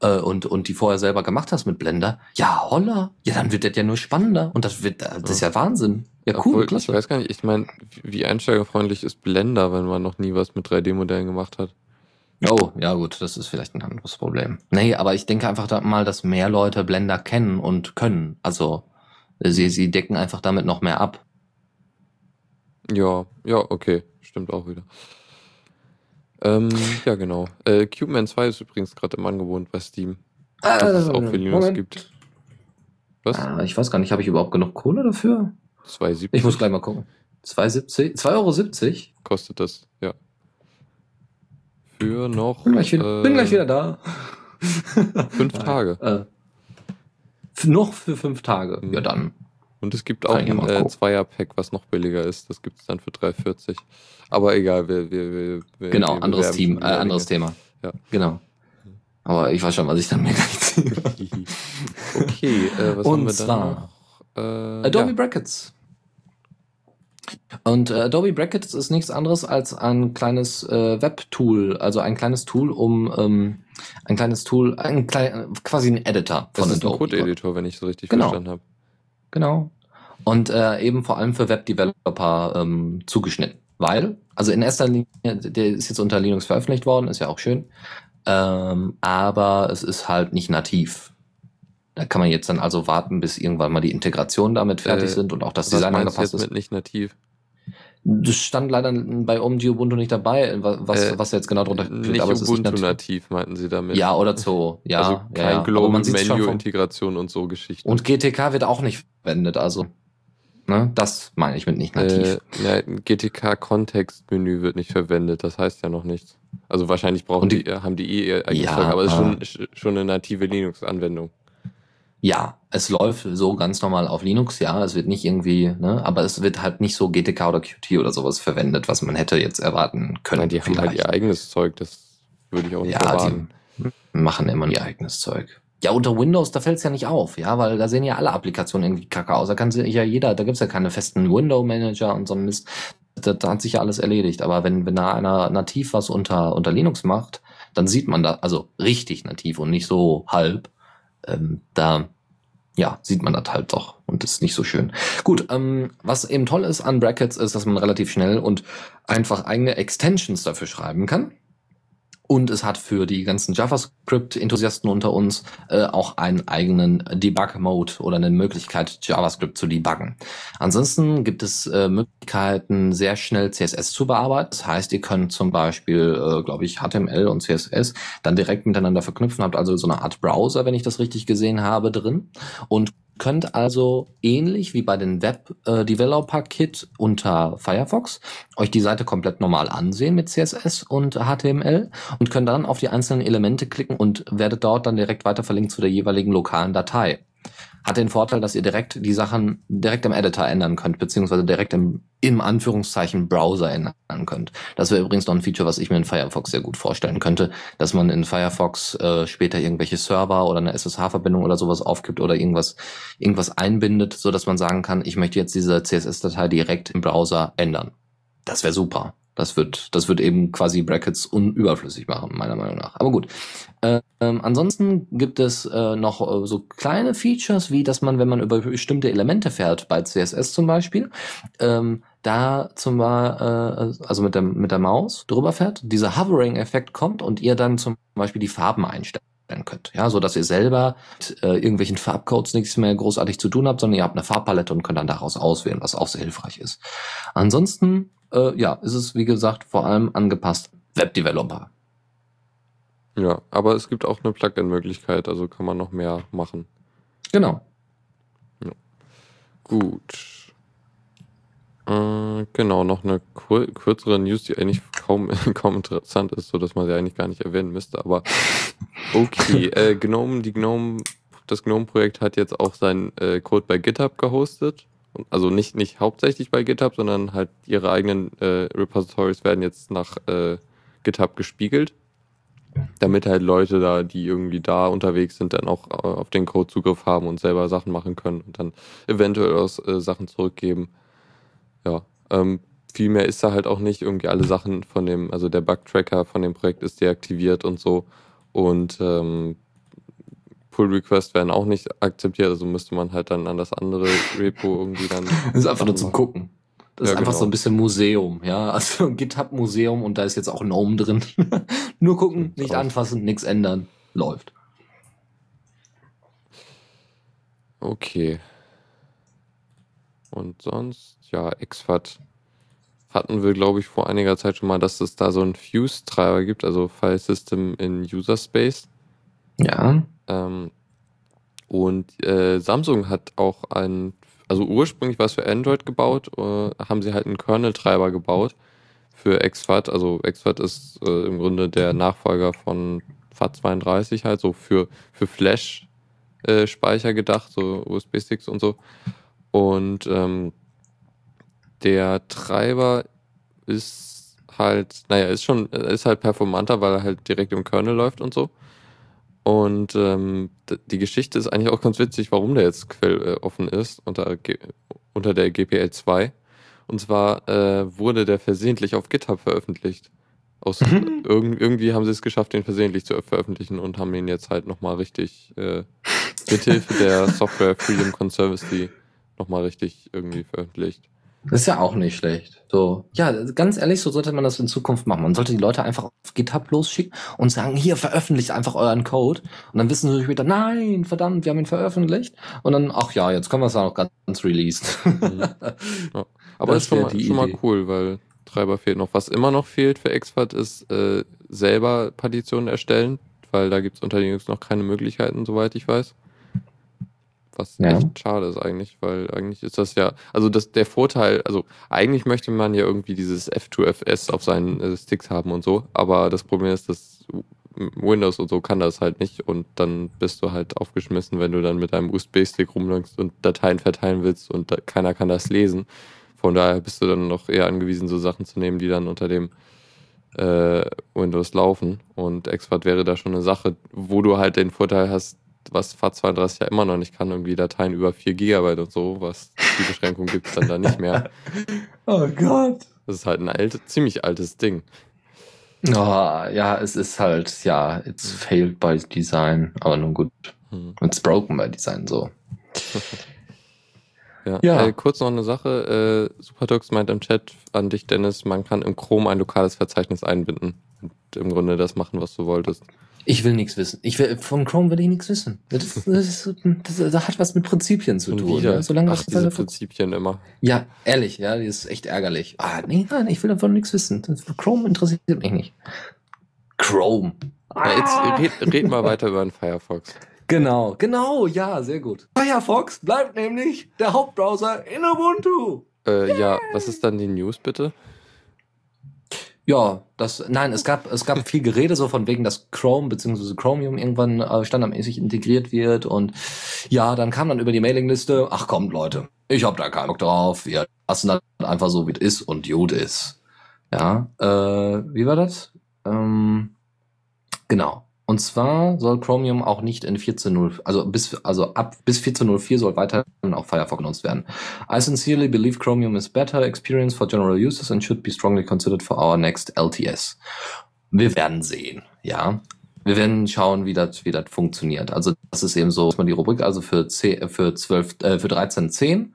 Speaker 3: äh, und, und die vorher selber gemacht hast mit Blender, ja, holla, ja, dann wird das ja nur spannender und das wird, das ist ja Wahnsinn. Ja, cool,
Speaker 2: Obwohl, klasse. Ich weiß gar nicht, ich meine, wie einsteigerfreundlich ist Blender, wenn man noch nie was mit 3D-Modellen gemacht hat?
Speaker 3: Oh, ja gut, das ist vielleicht ein anderes Problem. Nee, aber ich denke einfach da mal, dass mehr Leute Blender kennen und können. Also sie, sie decken einfach damit noch mehr ab.
Speaker 2: Ja, ja, okay, stimmt auch wieder. Ähm, ja, genau. Äh, CubeMan 2 ist übrigens gerade im Angebot bei Steam.
Speaker 3: Ah, dass es auch für Linux Moment. gibt. Was? Ah, ich weiß gar nicht, habe ich überhaupt genug Kohle dafür? 2,70. Ich muss gleich mal gucken. 2,70? 2,70 Euro?
Speaker 2: kostet das, ja. Für noch
Speaker 3: Bin gleich wieder,
Speaker 2: äh,
Speaker 3: bin gleich wieder da.
Speaker 2: fünf. [LAUGHS] Tage.
Speaker 3: Äh, noch für fünf Tage.
Speaker 2: Mhm.
Speaker 3: Ja, dann.
Speaker 2: Und es gibt auch ein äh. Zweier-Pack, was noch billiger ist. Das gibt es dann für 3,40. Aber egal, wir, wir, wir, wir
Speaker 3: Genau,
Speaker 2: wir
Speaker 3: anderes Team, äh, anderes. Thema.
Speaker 2: Ja.
Speaker 3: Genau. Aber ich weiß schon, was ich dann mir gleich ziehe. [LAUGHS]
Speaker 2: okay, äh, was
Speaker 3: Und
Speaker 2: haben wir
Speaker 3: zwar
Speaker 2: dann noch? Äh,
Speaker 3: Adobe
Speaker 2: ja.
Speaker 3: Brackets. Und äh, Adobe Brackets ist nichts anderes als ein kleines äh, Web-Tool, also ein kleines Tool, um ähm, ein kleines Tool, ein klein, quasi ein Editor
Speaker 2: Das
Speaker 3: von
Speaker 2: ist ein
Speaker 3: Adobe.
Speaker 2: Code-Editor, wenn ich so richtig
Speaker 3: Genau.
Speaker 2: verstanden habe.
Speaker 3: Genau. Und äh, eben vor allem für Web-Developer ähm, zugeschnitten. Weil, also in erster Linie, der ist jetzt unter Linux veröffentlicht worden, ist ja auch schön. Ähm, aber es ist halt nicht nativ. Da kann man jetzt dann also warten, bis irgendwann mal die Integrationen damit fertig
Speaker 2: Äh,
Speaker 3: sind und auch das Design angepasst ist.
Speaker 2: mit nicht nativ?
Speaker 3: Das stand leider bei OMG Ubuntu nicht dabei, wa- was,
Speaker 2: Äh,
Speaker 3: was jetzt genau drunter steht.
Speaker 2: Nicht
Speaker 3: aber es
Speaker 2: Ubuntu
Speaker 3: nativ.
Speaker 2: nativ, meinten sie damit.
Speaker 3: Ja, oder so. Ja,
Speaker 2: also kein
Speaker 3: ja.
Speaker 2: Global Menu Integration und so Geschichten.
Speaker 3: Und GTK wird auch nicht verwendet, also. Ne, das meine ich mit nicht nativ.
Speaker 2: äh, ja, ein GTK Kontextmenü wird nicht verwendet, das heißt ja noch nichts. Also wahrscheinlich brauchen
Speaker 3: Und
Speaker 2: die,
Speaker 3: die-
Speaker 2: haben die eh ihr eigenes
Speaker 3: Ja,
Speaker 2: Zeug, aber es ist
Speaker 3: ah.
Speaker 2: schon, sch- schon eine native Linux Anwendung.
Speaker 3: Ja, es läuft so ganz normal auf Linux, ja. Es wird nicht irgendwie, ne, aber es wird halt nicht so GTK oder Qt oder sowas verwendet, was man hätte jetzt erwarten können.
Speaker 2: Nein, die haben halt ihr eigenes Zeug, das würde ich auch nicht
Speaker 3: ja,
Speaker 2: erwarten.
Speaker 3: die machen immer ihr eigenes Zeug. Ja, unter Windows, da fällt es ja nicht auf, ja, weil da sehen ja alle Applikationen irgendwie kacke aus. Da kann sich ja jeder, da gibt's ja keine festen Window-Manager und so ein Mist. Da, da hat sich ja alles erledigt. Aber wenn, wenn da einer nativ was unter, unter Linux macht, dann sieht man da, also richtig nativ und nicht so halb, ähm, da ja, sieht man das halt doch und ist nicht so schön. Gut, ähm, was eben toll ist an Brackets, ist, dass man relativ schnell und einfach eigene Extensions dafür schreiben kann. Und es hat für die ganzen JavaScript-Enthusiasten unter uns äh, auch einen eigenen Debug-Mode oder eine Möglichkeit, JavaScript zu debuggen. Ansonsten gibt es äh, Möglichkeiten, sehr schnell CSS zu bearbeiten. Das heißt, ihr könnt zum Beispiel, äh, glaube ich, HTML und CSS dann direkt miteinander verknüpfen, habt also so eine Art Browser, wenn ich das richtig gesehen habe, drin und könnt also ähnlich wie bei den Web äh, Developer Kit unter Firefox euch die Seite komplett normal ansehen mit CSS und HTML und könnt dann auf die einzelnen Elemente klicken und werdet dort dann direkt weiter verlinkt zu der jeweiligen lokalen Datei. Hat den Vorteil, dass ihr direkt die Sachen direkt im Editor ändern könnt, beziehungsweise direkt im, im Anführungszeichen Browser ändern könnt. Das wäre übrigens noch ein Feature, was ich mir in Firefox sehr gut vorstellen könnte, dass man in Firefox äh, später irgendwelche Server oder eine SSH-Verbindung oder sowas aufgibt oder irgendwas, irgendwas einbindet, so dass man sagen kann, ich möchte jetzt diese CSS-Datei direkt im Browser ändern. Das wäre super. Das wird, das wird eben quasi Brackets unüberflüssig machen, meiner Meinung nach. Aber gut. Ähm, ansonsten gibt es äh, noch äh, so kleine Features, wie dass man, wenn man über bestimmte Elemente fährt, bei CSS zum Beispiel, ähm, da zum Beispiel, äh, also mit der, mit der Maus drüber fährt, dieser Hovering-Effekt kommt und ihr dann zum Beispiel die Farben einstellt könnt. Ja, so dass ihr selber mit äh, irgendwelchen Farbcodes nichts mehr großartig zu tun habt, sondern ihr habt eine Farbpalette und könnt dann daraus auswählen, was auch sehr hilfreich ist. Ansonsten, äh, ja, ist es wie gesagt vor allem angepasst Webdeveloper.
Speaker 2: Ja, aber es gibt auch eine Plugin-Möglichkeit, also kann man noch mehr machen.
Speaker 3: Genau.
Speaker 2: Gut. Äh, genau, noch eine kur kürzere News, die eigentlich kaum, [LAUGHS] kaum interessant ist, so dass man sie eigentlich gar nicht erwähnen müsste, aber [LAUGHS] okay. äh, Gnome, die Gnome, das Gnome-Projekt hat jetzt auch seinen äh, Code bei GitHub gehostet. Also nicht, nicht hauptsächlich bei GitHub, sondern halt ihre eigenen äh, Repositories werden jetzt nach äh, GitHub gespiegelt, damit halt Leute da, die irgendwie da unterwegs sind, dann auch äh, auf den Code Zugriff haben und selber Sachen machen können und dann eventuell auch äh, Sachen zurückgeben. Ja, ähm, viel mehr ist da halt auch nicht. Irgendwie alle Sachen von dem, also der Bug-Tracker von dem Projekt ist deaktiviert und so. Und ähm, Pull-Requests werden auch nicht akzeptiert, also müsste man halt dann an das andere Repo irgendwie dann. [LAUGHS]
Speaker 3: Das ist einfach nur zum Gucken. Das
Speaker 2: Ja,
Speaker 3: ist einfach
Speaker 2: genau.
Speaker 3: so ein bisschen Museum, ja. Also [LAUGHS] GitHub-Museum und da ist jetzt auch ein Gnome drin. [LAUGHS] nur gucken, nicht anfassen, nichts ändern. Läuft.
Speaker 2: Okay. Und sonst, ja, XFAT hatten wir, glaube ich, vor einiger Zeit schon mal, dass es da so einen Fuse-Treiber gibt, also File System in User Space.
Speaker 3: Ja.
Speaker 2: Ähm, und äh, Samsung hat auch einen, also ursprünglich war es für Android gebaut, äh, haben sie halt einen Kernel-Treiber gebaut für XFAT. Also XFAT ist äh, im Grunde der Nachfolger von FAT32 halt, so für, für Flash-Speicher äh, gedacht, so USB-Sticks und so. Und ähm, der Treiber ist halt, naja, ist schon, ist halt performanter, weil er halt direkt im Kernel läuft und so. Und ähm, die Geschichte ist eigentlich auch ganz witzig, warum der jetzt quelloffen äh, ist unter, unter der GPL 2. Und zwar äh, wurde der versehentlich auf GitHub veröffentlicht. Aus, mhm. irg irgendwie haben sie es geschafft, den versehentlich zu veröffentlichen und haben ihn jetzt halt nochmal richtig äh, mithilfe der Software Freedom Conservancy nochmal richtig irgendwie veröffentlicht.
Speaker 3: Das ist ja auch nicht schlecht. So, ja, ganz ehrlich, so sollte man das in Zukunft machen. Man sollte die Leute einfach auf GitHub losschicken und sagen, hier, veröffentlicht einfach euren Code. Und dann wissen sie später, nein, verdammt, wir haben ihn veröffentlicht. Und dann, ach ja, jetzt können wir es auch ganz, ganz released.
Speaker 2: Mhm. [LAUGHS] Ja. Aber das ist schon mal, schon mal cool, weil Treiber fehlt noch. Was immer noch fehlt für Expert ist äh, selber Partitionen erstellen, weil da gibt es unter Linux noch keine Möglichkeiten, soweit ich weiß. Was ja. echt schade ist eigentlich, weil eigentlich ist das ja, also das, der Vorteil, also eigentlich möchte man ja irgendwie dieses F2FS auf seinen äh, Sticks haben und so, aber das Problem ist, dass Windows und so kann das halt nicht und dann bist du halt aufgeschmissen, wenn du dann mit einem USB-Stick rumläufst und Dateien verteilen willst und da, keiner kann das lesen. Von daher bist du dann noch eher angewiesen, so Sachen zu nehmen, die dann unter dem äh, Windows laufen. Und Expert wäre da schon eine Sache, wo du halt den Vorteil hast, was FAT32 ja immer noch nicht kann, irgendwie Dateien über 4 GB und so, was die Beschränkung gibt es dann da nicht mehr. [LAUGHS]
Speaker 3: Oh Gott.
Speaker 2: Das ist halt ein alt, ziemlich altes Ding.
Speaker 3: Oh, ja, es ist halt, ja, it's failed by design, aber nun gut. Hm. It's broken by design, so. [LAUGHS]
Speaker 2: ja, ja. Äh, kurz noch eine Sache. Äh, Superdux meint im Chat an dich, Dennis, man kann im Chrome ein lokales Verzeichnis einbinden und im Grunde das machen, was du wolltest.
Speaker 3: Ich will nichts wissen. Ich will, von Chrome will ich nichts wissen. Das, das, das, das, hat was mit Prinzipien zu tun. Wieder.
Speaker 2: Ne? Solange Ach, diese Prinzipien immer.
Speaker 3: Ja, ehrlich, ja, die ist echt ärgerlich. Ah, nee, nein, ich will davon nichts wissen. Chrome interessiert mich nicht. Chrome.
Speaker 2: Ah. Ja, jetzt red, red mal weiter über den Firefox. [LAUGHS]
Speaker 3: Genau, genau, ja, sehr gut. Firefox bleibt nämlich der Hauptbrowser in Ubuntu.
Speaker 2: Äh, yeah. Ja, was ist dann die News bitte?
Speaker 3: Ja, das, nein, es gab, es gab viel Gerede so von wegen, dass Chrome bzw. Chromium irgendwann äh, standardmäßig integriert wird und ja, dann kam dann über die Mailingliste, ach kommt Leute, ich hab da keinen Bock drauf, wir lassen das einfach so, wie es ist und gut ist. Ja, äh, wie war das? Ähm, genau. Und zwar soll Chromium auch nicht in 14.0, also bis, also ab bis 14.04 soll weiterhin auch Firefox genutzt werden. I sincerely believe Chromium is better experience for general users and should be strongly considered for our next LTS. Wir werden sehen, ja. Wir werden schauen, wie das, wie das funktioniert. Also das ist eben so, dass man die Rubrik also für C, für 12, äh, für 13.10,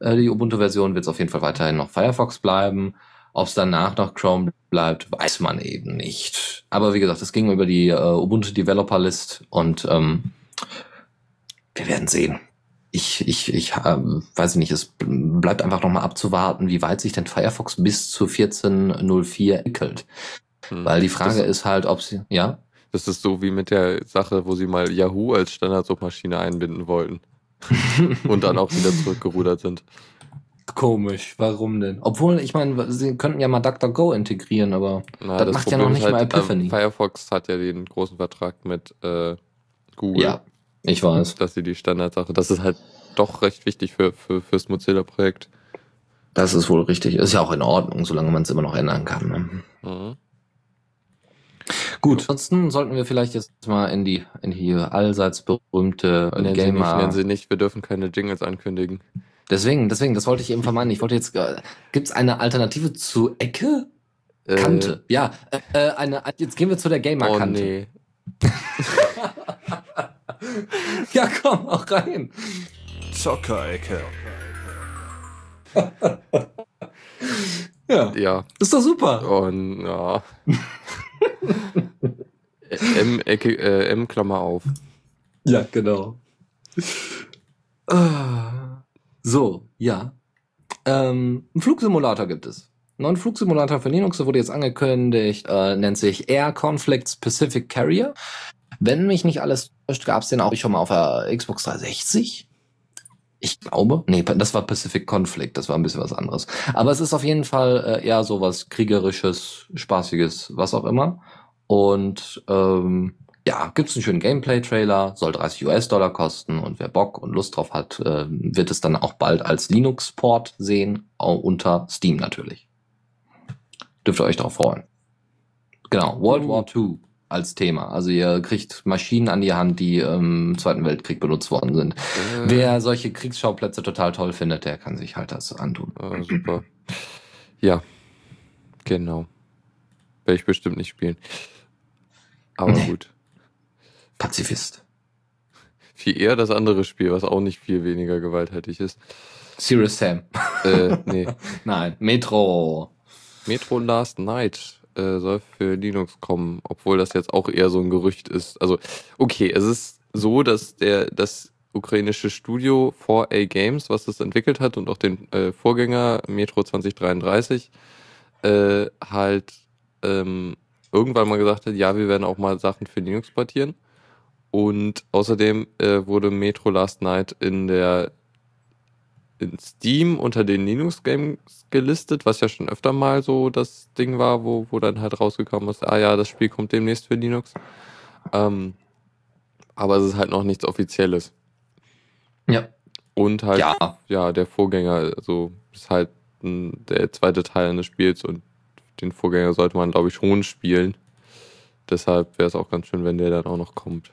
Speaker 3: äh, die Ubuntu-Version wird es auf jeden Fall weiterhin noch Firefox bleiben. Ob es danach noch Chrome bleibt, weiß man eben nicht. Aber wie gesagt, es ging über die äh, Ubuntu Developer List und ähm, wir werden sehen. Ich, ich, ich äh, weiß nicht, es bleibt einfach nochmal abzuwarten, wie weit sich denn Firefox bis zu 14.04 entwickelt. Hm. Weil die Frage das, ist halt, ob sie, ja?
Speaker 2: Das ist so wie mit der Sache, wo sie mal Yahoo als Standardsuchmaschine einbinden wollten. [LAUGHS] und dann auch wieder zurückgerudert sind.
Speaker 3: Komisch, warum denn? Obwohl, ich meine, sie könnten ja mal DuckDuckGo integrieren, aber Na, das, das macht Problem ja noch nicht halt, mal Epiphany.
Speaker 2: Äh, Firefox hat ja den großen Vertrag mit äh, Google. Ja,
Speaker 3: ich weiß.
Speaker 2: Dass sie die Standardsache, das ist halt doch recht wichtig für, für fürs Mozilla-Projekt.
Speaker 3: Das ist wohl richtig. Ist ja auch in Ordnung, solange man es immer noch ändern kann. Ne? Mhm. Gut, ansonsten sollten wir vielleicht jetzt mal in die, in die allseits berühmte
Speaker 2: nennen Gamer... Sie nicht, nennen Sie nicht, wir dürfen keine Jingles ankündigen.
Speaker 3: Deswegen, deswegen, das wollte ich eben vermeiden. Ich wollte jetzt, äh, gibt's eine Alternative zu Ecke? Äh, Kante. Ja, äh, äh eine, jetzt gehen wir zu der Gamer-Kante. Oh, nee. [LAUGHS] ja, komm, auch rein.
Speaker 1: Zockerecke.
Speaker 3: ja. ja. Ist doch super.
Speaker 2: Und ja. [LAUGHS] M, Ecke, äh, M Klammer auf.
Speaker 3: Ja, genau. Ah. So, ja. Ähm, ein Flugsimulator gibt es. Ein neuen Flugsimulator für Linux, der wurde jetzt angekündigt, äh, nennt sich Air Conflict Pacific Carrier. Wenn mich nicht alles täuscht, gab es den auch schon mal auf der Xbox 360. Ich glaube, nee, das war Pacific Conflict, das war ein bisschen was anderes. Aber es ist auf jeden Fall äh, eher so was kriegerisches, spaßiges, was auch immer. Und ähm, ja, gibt's einen schönen Gameplay-Trailer, soll 30 US-Dollar kosten und wer Bock und Lust drauf hat, äh, wird es dann auch bald als Linux-Port sehen, unter Steam natürlich. Dürft ihr euch darauf freuen. Genau, World War II als Thema. Also ihr kriegt Maschinen an die Hand, die im Zweiten Weltkrieg benutzt worden sind. Äh. Wer solche Kriegsschauplätze total toll findet, der kann sich halt das antun.
Speaker 2: Äh, super. Ja, genau. Werde ich bestimmt nicht spielen. Aber nee. gut.
Speaker 3: Pazifist.
Speaker 2: Viel eher das andere Spiel, was auch nicht viel weniger gewalttätig ist.
Speaker 3: Serious Sam.
Speaker 2: Äh, nee. [LAUGHS]
Speaker 3: Nein, Metro.
Speaker 2: Metro Last Night äh, soll für Linux kommen, obwohl das jetzt auch eher so ein Gerücht ist. Also, okay, es ist so, dass der das ukrainische Studio 4A Games, was das entwickelt hat und auch den äh, Vorgänger Metro 2033, äh, halt ähm, irgendwann mal gesagt hat, ja, wir werden auch mal Sachen für Linux portieren. Und außerdem äh, wurde Metro Last Night in der in Steam unter den Linux-Games gelistet, was ja schon öfter mal so das Ding war, wo, wo dann halt rausgekommen ist, ah ja, das Spiel kommt demnächst für Linux. Ähm, aber es ist halt noch nichts Offizielles.
Speaker 3: Ja.
Speaker 2: Und halt, ja, ja der Vorgänger, also ist halt ein, der zweite Teil eines Spiels und den Vorgänger sollte man, glaube ich, schon spielen. Deshalb wäre es auch ganz schön, wenn der dann auch noch kommt.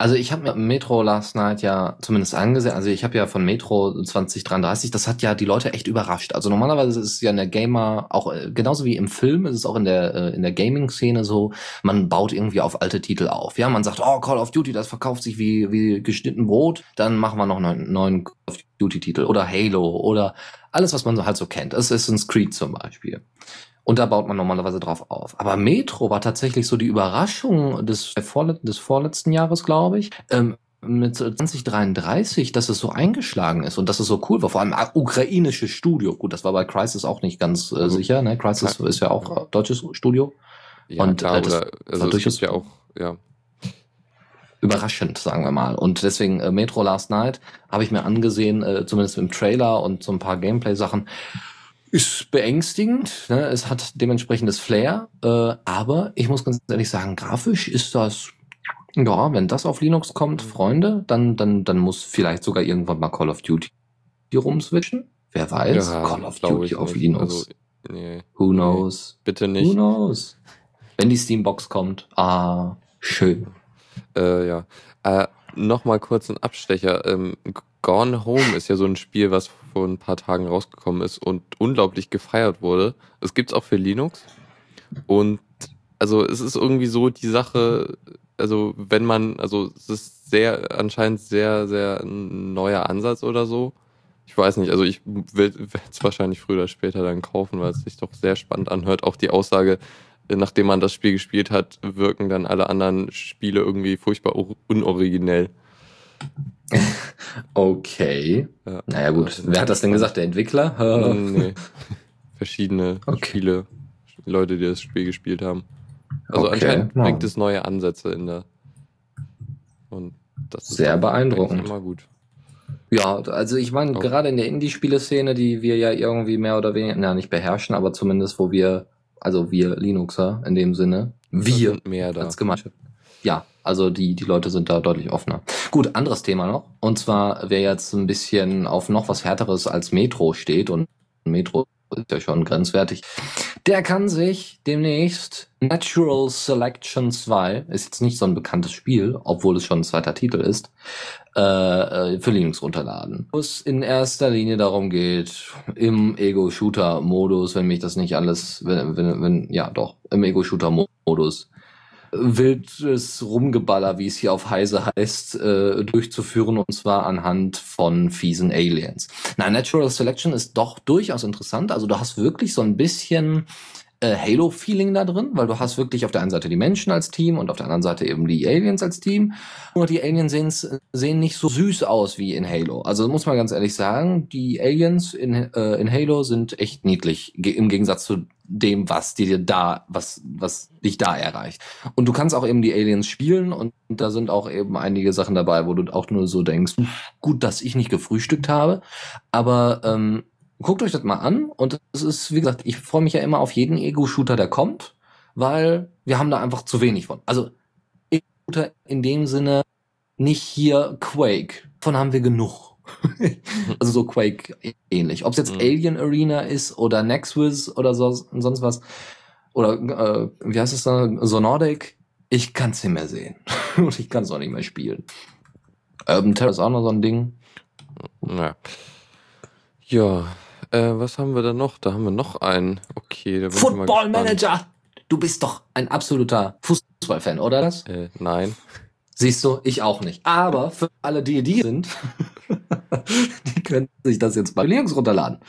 Speaker 3: Also ich habe Metro Last Night ja zumindest angesehen. Also ich habe ja von Metro 2033, das hat ja die Leute echt überrascht. Also normalerweise ist es ja in der Gamer auch äh, genauso wie im Film ist es auch in der äh, in der Gaming Szene so, man baut irgendwie auf alte Titel auf. Ja, man sagt, oh Call of Duty, das verkauft sich wie wie geschnitten Brot, dann machen wir noch einen neuen Call of Duty Titel oder Halo oder alles was man halt so kennt. Assassin's Creed zum Beispiel. Und da baut man normalerweise drauf auf. Aber Metro war tatsächlich so die Überraschung des, des vorletzten Jahres, glaube ich. Ähm, mit 2033, dass es so eingeschlagen ist und dass es so cool war. Vor allem ukrainisches Studio. Gut, das war bei Crisis auch nicht ganz äh, sicher. Ne? Crisis ja. ist ja auch deutsches Studio.
Speaker 2: Ja, und klar, äh, das oder, also war durchaus ja auch, ja.
Speaker 3: Überraschend, sagen wir mal. Und deswegen äh, Metro Last Night habe ich mir angesehen, äh, zumindest im Trailer und so ein paar Gameplay-Sachen ist beängstigend, ne? es hat dementsprechendes Flair, äh, aber ich muss ganz ehrlich sagen, grafisch ist das, ja, wenn das auf Linux kommt, Freunde, dann, dann, dann muss vielleicht sogar irgendwann mal Call of Duty rumswitchen. Wer weiß, ja, Call of Duty auf nicht. Linux. Also, nee, Who knows?
Speaker 2: Nee, bitte nicht.
Speaker 3: Who knows? Wenn die Steambox kommt, ah, schön.
Speaker 2: Äh, ja. Äh, Nochmal kurz ein Abstecher. Ähm, Gone Home ist ja so ein Spiel, was vor ein paar Tagen rausgekommen ist und unglaublich gefeiert wurde. Es gibt's auch für Linux. Und also es ist irgendwie so die Sache, also wenn man, also es ist sehr, anscheinend sehr, sehr ein neuer Ansatz oder so. Ich weiß nicht, also ich werde es wahrscheinlich früher oder später dann kaufen, weil es sich doch sehr spannend anhört. Auch die Aussage, nachdem man das Spiel gespielt hat, wirken dann alle anderen Spiele irgendwie furchtbar unoriginell. [LAUGHS]
Speaker 3: Okay. Ja. Naja gut, wer hat das denn gesagt? Der Entwickler? [LAUGHS]
Speaker 2: nee. [LAUGHS] Verschiedene okay. Spiele, Leute, die das Spiel gespielt haben. Also okay. anscheinend bringt es neue Ansätze in der.
Speaker 3: Und das ist sehr beeindruckend.
Speaker 2: Immer gut.
Speaker 3: Ja, also ich meine, okay. gerade in der Indie-Spieleszene, die wir ja irgendwie mehr oder weniger, na nicht beherrschen, aber zumindest wo wir, also wir Linuxer in dem Sinne, wir
Speaker 2: mehr da.
Speaker 3: als Gemeinschaft. Ja, also die, die Leute sind da deutlich offener. Gut, anderes Thema noch. Und zwar, wer jetzt ein bisschen auf noch was Härteres als Metro steht und Metro ist ja schon grenzwertig, der kann sich demnächst Natural Selection 2, ist jetzt nicht so ein bekanntes Spiel, obwohl es schon ein zweiter Titel ist, äh, äh für Linux runterladen. Wo es in erster Linie darum geht, im Ego-Shooter-Modus, wenn mich das nicht alles, wenn, wenn, wenn ja doch, im Ego-Shooter-Modus wildes Rumgeballer, wie es hier auf Heise heißt, äh, durchzuführen und zwar anhand von fiesen Aliens. Na, Natural Selection ist doch durchaus interessant. Also du hast wirklich so ein bisschen äh, Halo-Feeling da drin, weil du hast wirklich auf der einen Seite die Menschen als Team und auf der anderen Seite eben die Aliens als Team. Nur die Aliens sehen, nicht so süß aus wie in Halo. Also muss man ganz ehrlich sagen, die Aliens in, äh, in Halo sind echt niedlich, im Gegensatz zu dem, was dir da, was, was dich da erreicht. Und du kannst auch eben die Aliens spielen und, da sind auch eben einige Sachen dabei, wo du auch nur so denkst, gut, dass ich nicht gefrühstückt habe, aber ähm, guckt euch das mal an und es ist, wie gesagt, ich freue mich ja immer auf jeden Ego-Shooter, der kommt, weil wir haben da einfach zu wenig von. Also Ego-Shooter in dem Sinne nicht hier Quake, von haben wir genug. [LAUGHS] also so Quake ähnlich. Ob es jetzt
Speaker 2: Mhm.
Speaker 3: Alien Arena ist oder Nexus oder so, sonst was. Oder äh, wie heißt es da? Sonodic. Ich kann es nicht mehr sehen. [LAUGHS] Und ich kann es auch nicht mehr spielen. Urban Terror ist auch noch so ein Ding.
Speaker 2: Ja. Ja, äh, was haben wir da noch? Da haben wir noch einen. Okay, da bin
Speaker 3: Football. Manager! Du bist doch ein absoluter Fußballfan, oder das?
Speaker 2: Äh, nein.
Speaker 3: Siehst du, ich auch nicht. Aber für alle, die die sind, [LAUGHS] die können sich das jetzt bei Linux runterladen.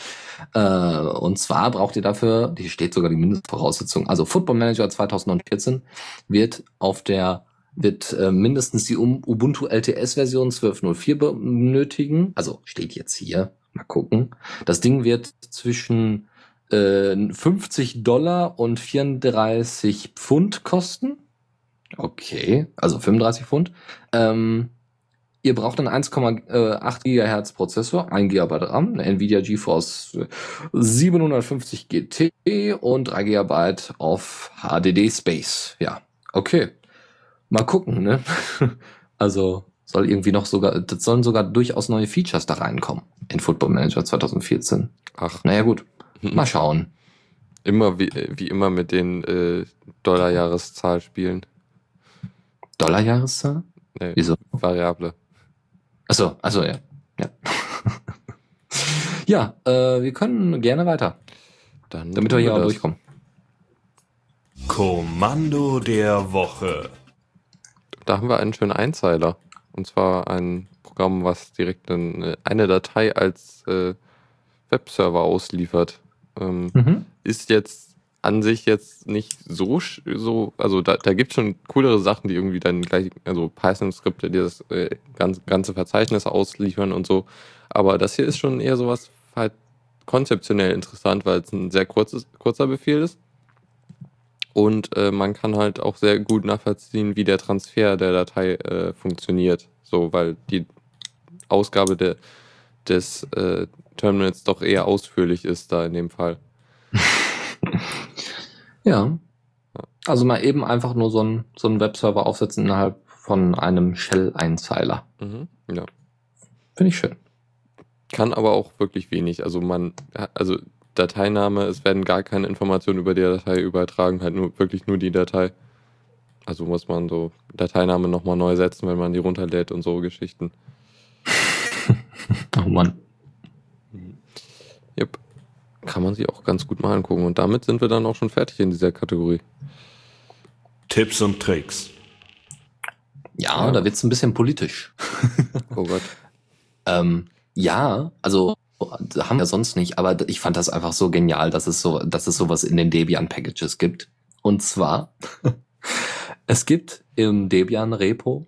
Speaker 3: Äh, und zwar braucht ihr dafür, die steht sogar die Mindestvoraussetzung, also Football Manager 2014 wird auf der wird äh, mindestens die Ubuntu LTS Version 12.04 benötigen. Also steht jetzt hier. Mal gucken. Das Ding wird zwischen äh, 50 Dollar und 34 Pfund kosten. Okay, also 35 Pfund. Ähm, ihr braucht einen 1,8 GHz Prozessor, 1 GB RAM, eine Nvidia GeForce 750 GT und 3 GB auf HDD Space. Ja, okay. Mal gucken, ne? [LAUGHS] Also soll irgendwie noch sogar, das sollen sogar durchaus neue Features da reinkommen in Football Manager 2014.
Speaker 2: Ach,
Speaker 3: Naja gut, mal schauen.
Speaker 2: immer wie, äh, wie immer mit den äh, Dollar-Jahreszahl spielen.
Speaker 3: Dollarjahreszahl?
Speaker 2: Nee,
Speaker 3: Wieso?
Speaker 2: Variable.
Speaker 3: Achso, also ja. Ja, [LAUGHS] ja äh, wir können gerne weiter,
Speaker 2: Dann
Speaker 3: damit wir hier auch durchkommen.
Speaker 1: Kommando der Woche.
Speaker 2: Da haben wir einen schönen Einzeiler. Und zwar ein Programm, was direkt eine, eine Datei als äh, Webserver ausliefert. Ähm,
Speaker 3: Mhm.
Speaker 2: ist jetzt an sich jetzt nicht so, so also da, da gibt es schon coolere Sachen, die irgendwie dann gleich, also Python-Skripte, die das äh, ganze, ganze Verzeichnis ausliefern und so. Aber das hier ist schon eher sowas halt konzeptionell interessant, weil es ein sehr kurzes, kurzer Befehl ist. Und äh, man kann halt auch sehr gut nachvollziehen, wie der Transfer der Datei äh, funktioniert. So, weil die Ausgabe der, des äh, Terminals doch eher ausführlich ist da in dem Fall. [LAUGHS]
Speaker 3: Ja. Also mal eben einfach nur so einen so einen Webserver aufsetzen innerhalb von einem Shell-Einzeiler.
Speaker 2: Mhm. Ja.
Speaker 3: Finde ich schön.
Speaker 2: Kann aber auch wirklich wenig. Also man, also Dateiname, es werden gar keine Informationen über die Datei übertragen, halt nur wirklich nur die Datei. Also muss man so Dateiname nochmal neu setzen, wenn man die runterlädt und so Geschichten. [LAUGHS]
Speaker 3: Oh Mann.
Speaker 2: Yep. Kann man sich auch ganz gut mal angucken. Und damit sind wir dann auch schon fertig in dieser Kategorie.
Speaker 1: Tipps und Tricks.
Speaker 3: Ja,
Speaker 2: Ja.
Speaker 3: da wird's ein bisschen politisch. [LAUGHS]
Speaker 2: Oh Gott.
Speaker 3: Ähm, ja, also haben wir sonst nicht, aber ich fand das einfach so genial, dass es so, dass es sowas in den Debian Packages gibt. Und zwar, [LAUGHS] es gibt im Debian Repo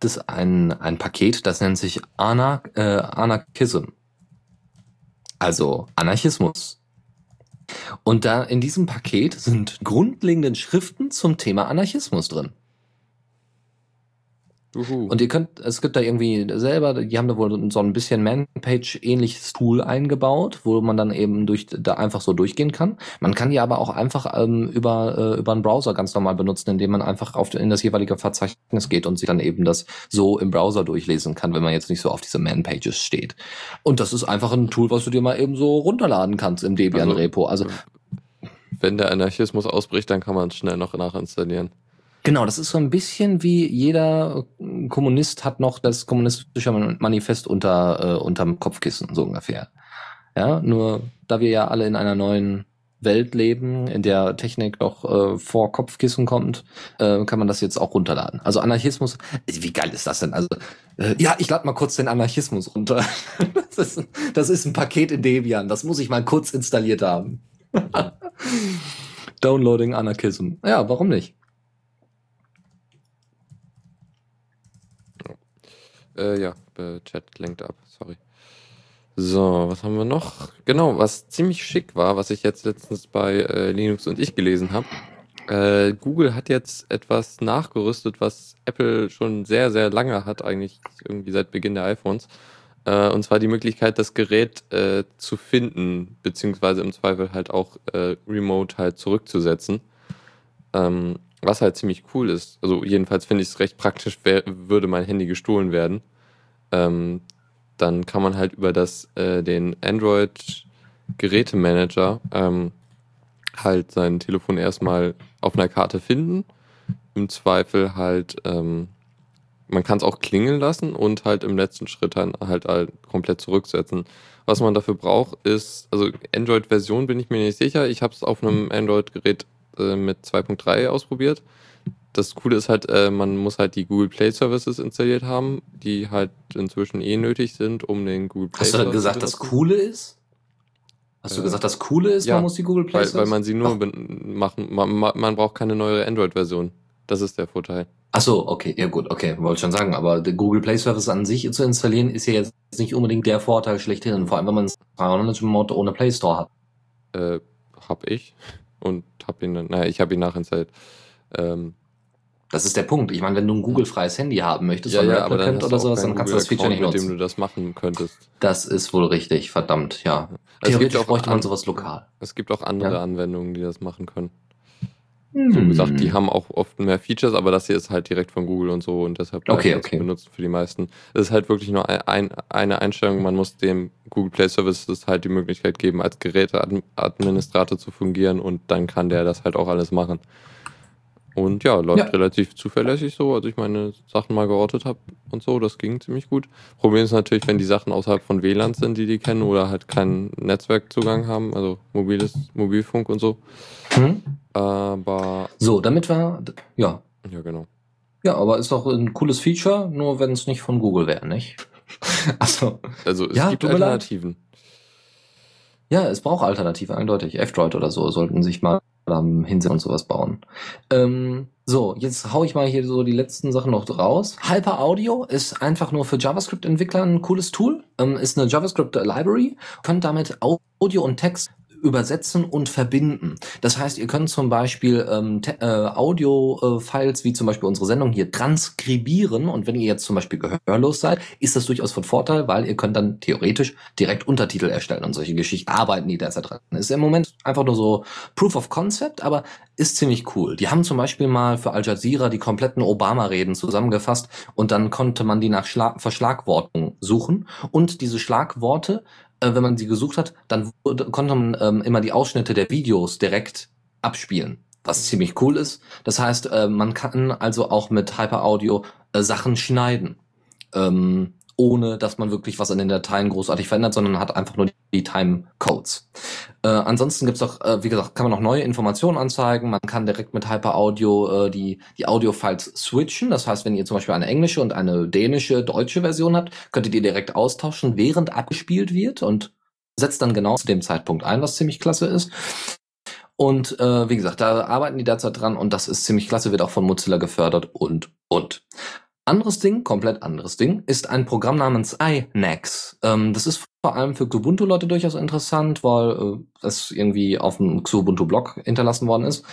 Speaker 3: das ein, ein Paket, das nennt sich Ana, äh, Anarchism. Also Anarchismus. Und da in diesem Paket sind grundlegende Schriften zum Thema Anarchismus drin.
Speaker 2: Juhu.
Speaker 3: Und ihr könnt, es gibt da irgendwie selber, die haben da wohl so ein bisschen Man-Page-ähnliches Tool eingebaut, wo man dann eben durch da einfach so durchgehen kann. Man kann die aber auch einfach ähm, über, äh, über einen Browser ganz normal benutzen, indem man einfach auf in das jeweilige Verzeichnis geht und sich dann eben das so im Browser durchlesen kann, wenn man jetzt nicht so auf diese Man-Pages steht. Und das ist einfach ein Tool, was du dir mal eben so runterladen kannst im Debian-Repo. Also
Speaker 2: Wenn der Anarchismus ausbricht, dann kann man es schnell noch nachinstallieren.
Speaker 3: Genau, das ist so ein bisschen wie jeder Kommunist hat noch das kommunistische Manifest unter äh, unterm Kopfkissen so ungefähr. Ja, nur da wir ja alle in einer neuen Welt leben, in der Technik noch äh, vor Kopfkissen kommt, äh, kann man das jetzt auch runterladen. Also Anarchismus, wie geil ist das denn? Also äh, ja, ich lade mal kurz den Anarchismus runter. [LAUGHS] das, ist, das ist ein Paket in Debian, das muss ich mal kurz installiert haben. [LAUGHS] Downloading Anarchism. Ja, warum nicht?
Speaker 2: Äh, ja, Chat lenkt ab, sorry. So, was haben wir noch? Genau, was ziemlich schick war, was ich jetzt letztens bei äh, Linux und ich gelesen habe. Äh, Google hat jetzt etwas nachgerüstet, was Apple schon sehr, sehr lange hat, eigentlich irgendwie seit Beginn der iPhones. Äh, und zwar die Möglichkeit, das Gerät äh, zu finden, beziehungsweise im Zweifel halt auch äh, remote halt zurückzusetzen. Ähm, was halt ziemlich cool ist. Also jedenfalls finde ich es recht praktisch, wär, würde mein Handy gestohlen werden. Ähm, dann kann man halt über das, äh, den Android-Gerätemanager ähm, halt sein Telefon erstmal auf einer Karte finden. Im Zweifel halt, ähm, man kann es auch klingeln lassen und halt im letzten Schritt dann halt, halt komplett zurücksetzen. Was man dafür braucht, ist, also Android-Version bin ich mir nicht sicher. Ich habe es auf einem Android-Gerät äh, mit 2.3 ausprobiert. Das Coole ist halt, äh, man muss halt die Google Play Services installiert haben, die halt inzwischen eh nötig sind, um den Google Play
Speaker 3: Hast du dann gesagt, das Coole ist? Hast du
Speaker 2: Äh,
Speaker 3: gesagt, das Coole ist,
Speaker 2: ja,
Speaker 3: man muss die Google Play
Speaker 2: Weil, weil man sie nur ben- machen, man, man braucht keine neue Android-Version. Das ist der Vorteil.
Speaker 3: Ach so, okay, ja gut, okay, wollte schon sagen, aber der Google Play Service an sich zu installieren ist ja jetzt nicht unbedingt der Vorteil schlechthin, vor allem wenn man es Management ohne Play Store hat.
Speaker 2: Äh, hab ich und hab ihn dann, naja, ich habe ihn nachinstalliert. Ähm,
Speaker 3: Das ist der Punkt. Ich meine, wenn du ein Google-freies Handy haben möchtest,
Speaker 2: ja, ja, aber dann
Speaker 3: oder sowas, dann kannst du das Feature nicht
Speaker 2: mit dem
Speaker 3: nutzen.
Speaker 2: du das machen könntest.
Speaker 3: Das ist wohl richtig, verdammt, ja.
Speaker 2: Also
Speaker 3: Theoretisch
Speaker 2: auch
Speaker 3: bräuchte man
Speaker 2: an-
Speaker 3: sowas lokal.
Speaker 2: Es gibt auch andere
Speaker 3: Ja.
Speaker 2: Anwendungen, die das machen können.
Speaker 3: Hm.
Speaker 2: So gesagt, die haben auch oft mehr Features, aber das hier ist halt direkt von Google und so und deshalb
Speaker 3: Okay, okay.
Speaker 2: benutzen für die meisten. Es ist halt wirklich nur ein, eine Einstellung, man muss dem Google Play Services halt die Möglichkeit geben, als Geräteadministrator zu fungieren und dann kann der das halt auch alles machen. Und ja, läuft
Speaker 3: Ja.
Speaker 2: relativ zuverlässig so, als ich meine Sachen mal geortet habe und so, das ging ziemlich gut. Problem ist natürlich, wenn die Sachen außerhalb von WLAN sind, die die kennen oder halt keinen Netzwerkzugang haben, also mobiles Mobilfunk und so.
Speaker 3: Hm?
Speaker 2: Aber
Speaker 3: So, damit wir, ja.
Speaker 2: ja, genau.
Speaker 3: Ja, aber ist doch ein cooles Feature, nur wenn es nicht von Google wäre, nicht? [LAUGHS] also,
Speaker 2: Also es
Speaker 3: Ja,
Speaker 2: gibt. Alternativen.
Speaker 3: ja, es braucht Alternative, eindeutig. F-Droid oder so sollten sich mal hinsetzen und sowas bauen. Ähm, so, jetzt hau ich mal hier so die letzten Sachen noch raus. Hyper Audio ist einfach nur für JavaScript-Entwickler ein cooles Tool. Ähm, ist eine JavaScript-Library. Könnt damit Audio und Text übersetzen und verbinden. Das heißt, ihr könnt zum Beispiel ähm, äh, Audio-Files, wie zum Beispiel unsere Sendung hier, transkribieren. Und wenn ihr jetzt zum Beispiel gehörlos seid, ist das durchaus von Vorteil, weil ihr könnt dann theoretisch direkt Untertitel erstellen und solche Geschichten arbeiten, die derzeit dran. Ist im Moment einfach nur so Proof of Concept, aber ist ziemlich cool. Die haben zum Beispiel mal für Al Jazeera die kompletten Obama-Reden zusammengefasst und dann konnte man die nach Schla Verschlagwortung suchen und diese Schlagworte äh, wenn man sie gesucht hat, dann wurde, konnte man ähm, immer die Ausschnitte der Videos direkt abspielen, was ziemlich cool ist. Das heißt, äh, man kann also auch mit Hyper Audio äh, Sachen schneiden, ähm, ohne dass man wirklich was an den Dateien großartig verändert, sondern hat einfach nur die Timecodes. Äh, ansonsten gibt's auch, äh, wie gesagt, kann man noch neue Informationen anzeigen. Man kann direkt mit Hyper Audio äh, die, die Audio-Files switchen. Das heißt, wenn ihr zum Beispiel eine englische und eine dänische, deutsche Version habt, könntet ihr direkt austauschen, während abgespielt wird und setzt dann genau zu dem Zeitpunkt ein, was ziemlich klasse ist. Und äh, wie gesagt, da arbeiten die derzeit dran und das ist ziemlich klasse, wird auch von Mozilla gefördert und und. Anderes Ding, komplett anderes Ding, ist ein Programm namens iNax. Ähm, das ist vor allem für Xubuntu-Leute durchaus interessant, weil äh, irgendwie auf dem Xubuntu-Blog hinterlassen worden ist.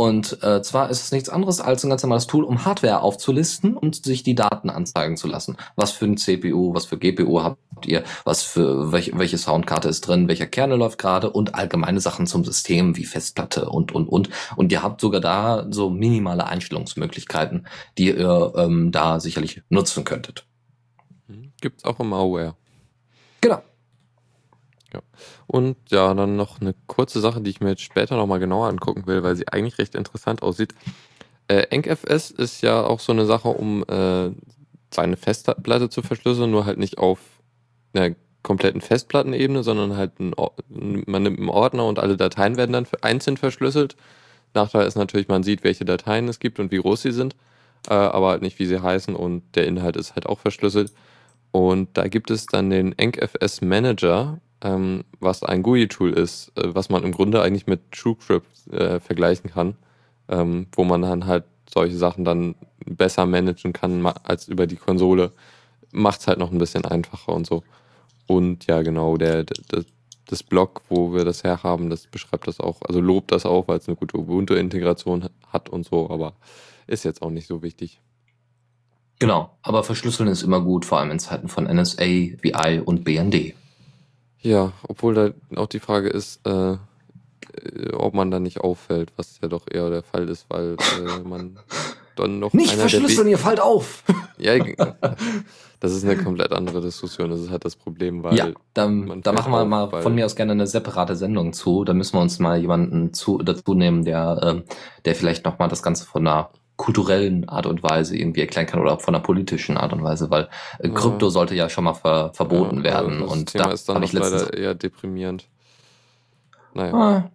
Speaker 3: Und äh, zwar ist es nichts anderes als ein ganz normales Tool, um Hardware aufzulisten und sich die Daten anzeigen zu lassen. Was für ein CPU, was für GPU habt ihr, was für welche, welche Soundkarte ist drin, welcher Kernel läuft gerade und allgemeine Sachen zum System wie Festplatte und und und. Und ihr habt sogar da so minimale Einstellungsmöglichkeiten, die ihr ähm, da sicherlich nutzen könntet.
Speaker 2: Hm, Gibt's auch im Malware.
Speaker 3: Genau.
Speaker 2: Und ja, dann noch eine kurze Sache, die ich mir jetzt später nochmal genauer angucken will, weil sie eigentlich recht interessant aussieht. Äh, EncFS ist ja auch so eine Sache, um äh, seine Festplatte zu verschlüsseln, nur halt nicht auf einer kompletten Festplattenebene, sondern halt ein, man nimmt einen Ordner und alle Dateien werden dann einzeln verschlüsselt. Nachteil ist natürlich, man sieht, welche Dateien es gibt und wie groß sie sind, äh, aber halt nicht, wie sie heißen und der Inhalt ist halt auch verschlüsselt. Und da gibt es dann den EncFS Manager, ähm, was ein GUI-Tool ist, äh, was man im Grunde eigentlich mit TrueCrypt äh, vergleichen kann, ähm, wo man dann halt solche Sachen dann besser managen kann als über die Konsole. Macht es halt noch ein bisschen einfacher und so. Und ja, genau, der, der, das Blog, wo wir das herhaben, das beschreibt das auch, also lobt das auch, weil es eine gute Ubuntu-Integration hat und so, aber ist jetzt auch nicht so wichtig.
Speaker 3: Genau, aber verschlüsseln ist immer gut, vor allem in Zeiten von NSA, VI und BND.
Speaker 2: Ja, obwohl da auch die Frage ist, äh, ob man da nicht auffällt, was ja doch eher der Fall ist, weil äh, man [LAUGHS] dann noch.
Speaker 3: Nicht verschlüsseln, ihr fallt auf! [LAUGHS]
Speaker 2: ja, das ist eine komplett andere Diskussion. Das ist halt das Problem, weil.
Speaker 3: Ja, dann, da machen wir mal von mir aus gerne eine separate Sendung zu. Da müssen wir uns mal jemanden zu, dazu nehmen, der, ähm, der vielleicht nochmal das Ganze von einer kulturellen Art und Weise irgendwie erklären kann oder auch von einer politischen Art und Weise, weil äh, Krypto ja. sollte ja schon mal ver, verboten ja, werden.
Speaker 2: Das
Speaker 3: und
Speaker 2: Thema da ist dann ich leider eher deprimierend.
Speaker 3: Naja. Ah,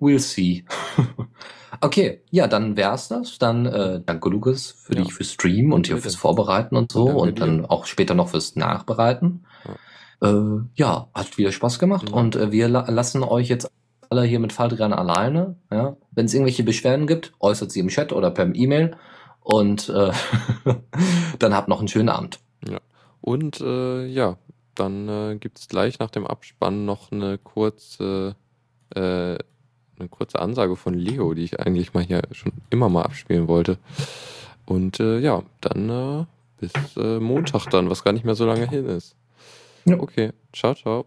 Speaker 3: we'll see. [LAUGHS] okay, ja, dann wär's das. Dann äh, danke Lukas für ja. dich fürs Stream und hier fürs Vorbereiten und so und, und dann auch später noch fürs Nachbereiten. Ja, äh, ja hat wieder Spaß gemacht und äh, wir la lassen euch jetzt alle hier mit Faldrian alleine. Ja? Wenn es irgendwelche Beschwerden gibt, äußert sie im Chat oder per E-Mail. Und äh, [LAUGHS] dann habt noch einen schönen Abend.
Speaker 2: Ja. Und äh, ja, dann äh, gibt es gleich nach dem Abspann noch eine kurze, äh, eine kurze Ansage von Leo, die ich eigentlich mal hier schon immer mal abspielen wollte. Und äh, ja, dann äh, bis äh, Montag dann, was gar nicht mehr so lange hin ist. Ja. Okay, ciao, ciao.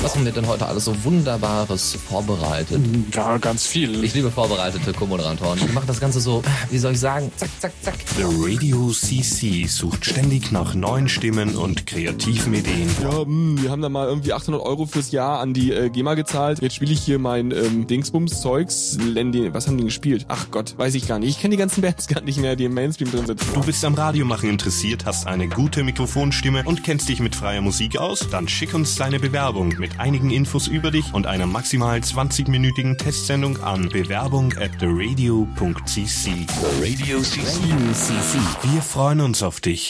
Speaker 3: Was haben wir denn heute alles so Wunderbares vorbereitet?
Speaker 4: Ja, ganz viel.
Speaker 3: Ich liebe vorbereitete Co-Moderatoren. Ich mache das Ganze so, wie soll ich sagen, zack, zack, zack.
Speaker 1: The Radio CC sucht ständig nach neuen Stimmen und kreativen Ideen.
Speaker 4: Ja, mh, hm, wir haben da mal irgendwie 800 Euro fürs Jahr an die äh, GEMA gezahlt. Jetzt spiele ich hier mein ähm, Dingsbums-Zeugs. Was haben die gespielt? Ach Gott, weiß ich gar nicht. Ich kenne die ganzen [LAUGHS] Bands gar nicht mehr, die im Mainstream drin sind.
Speaker 1: Du bist am Radiomachen interessiert, hast eine gute Mikrofonstimme und kennst dich mit freier Musik aus? Dann schick uns deine Bewerbung mit mit einigen Infos über dich und einer maximal 20-minütigen Testsendung an Bewerbung at theradio.cc. The Radio CC. Wir freuen uns auf dich.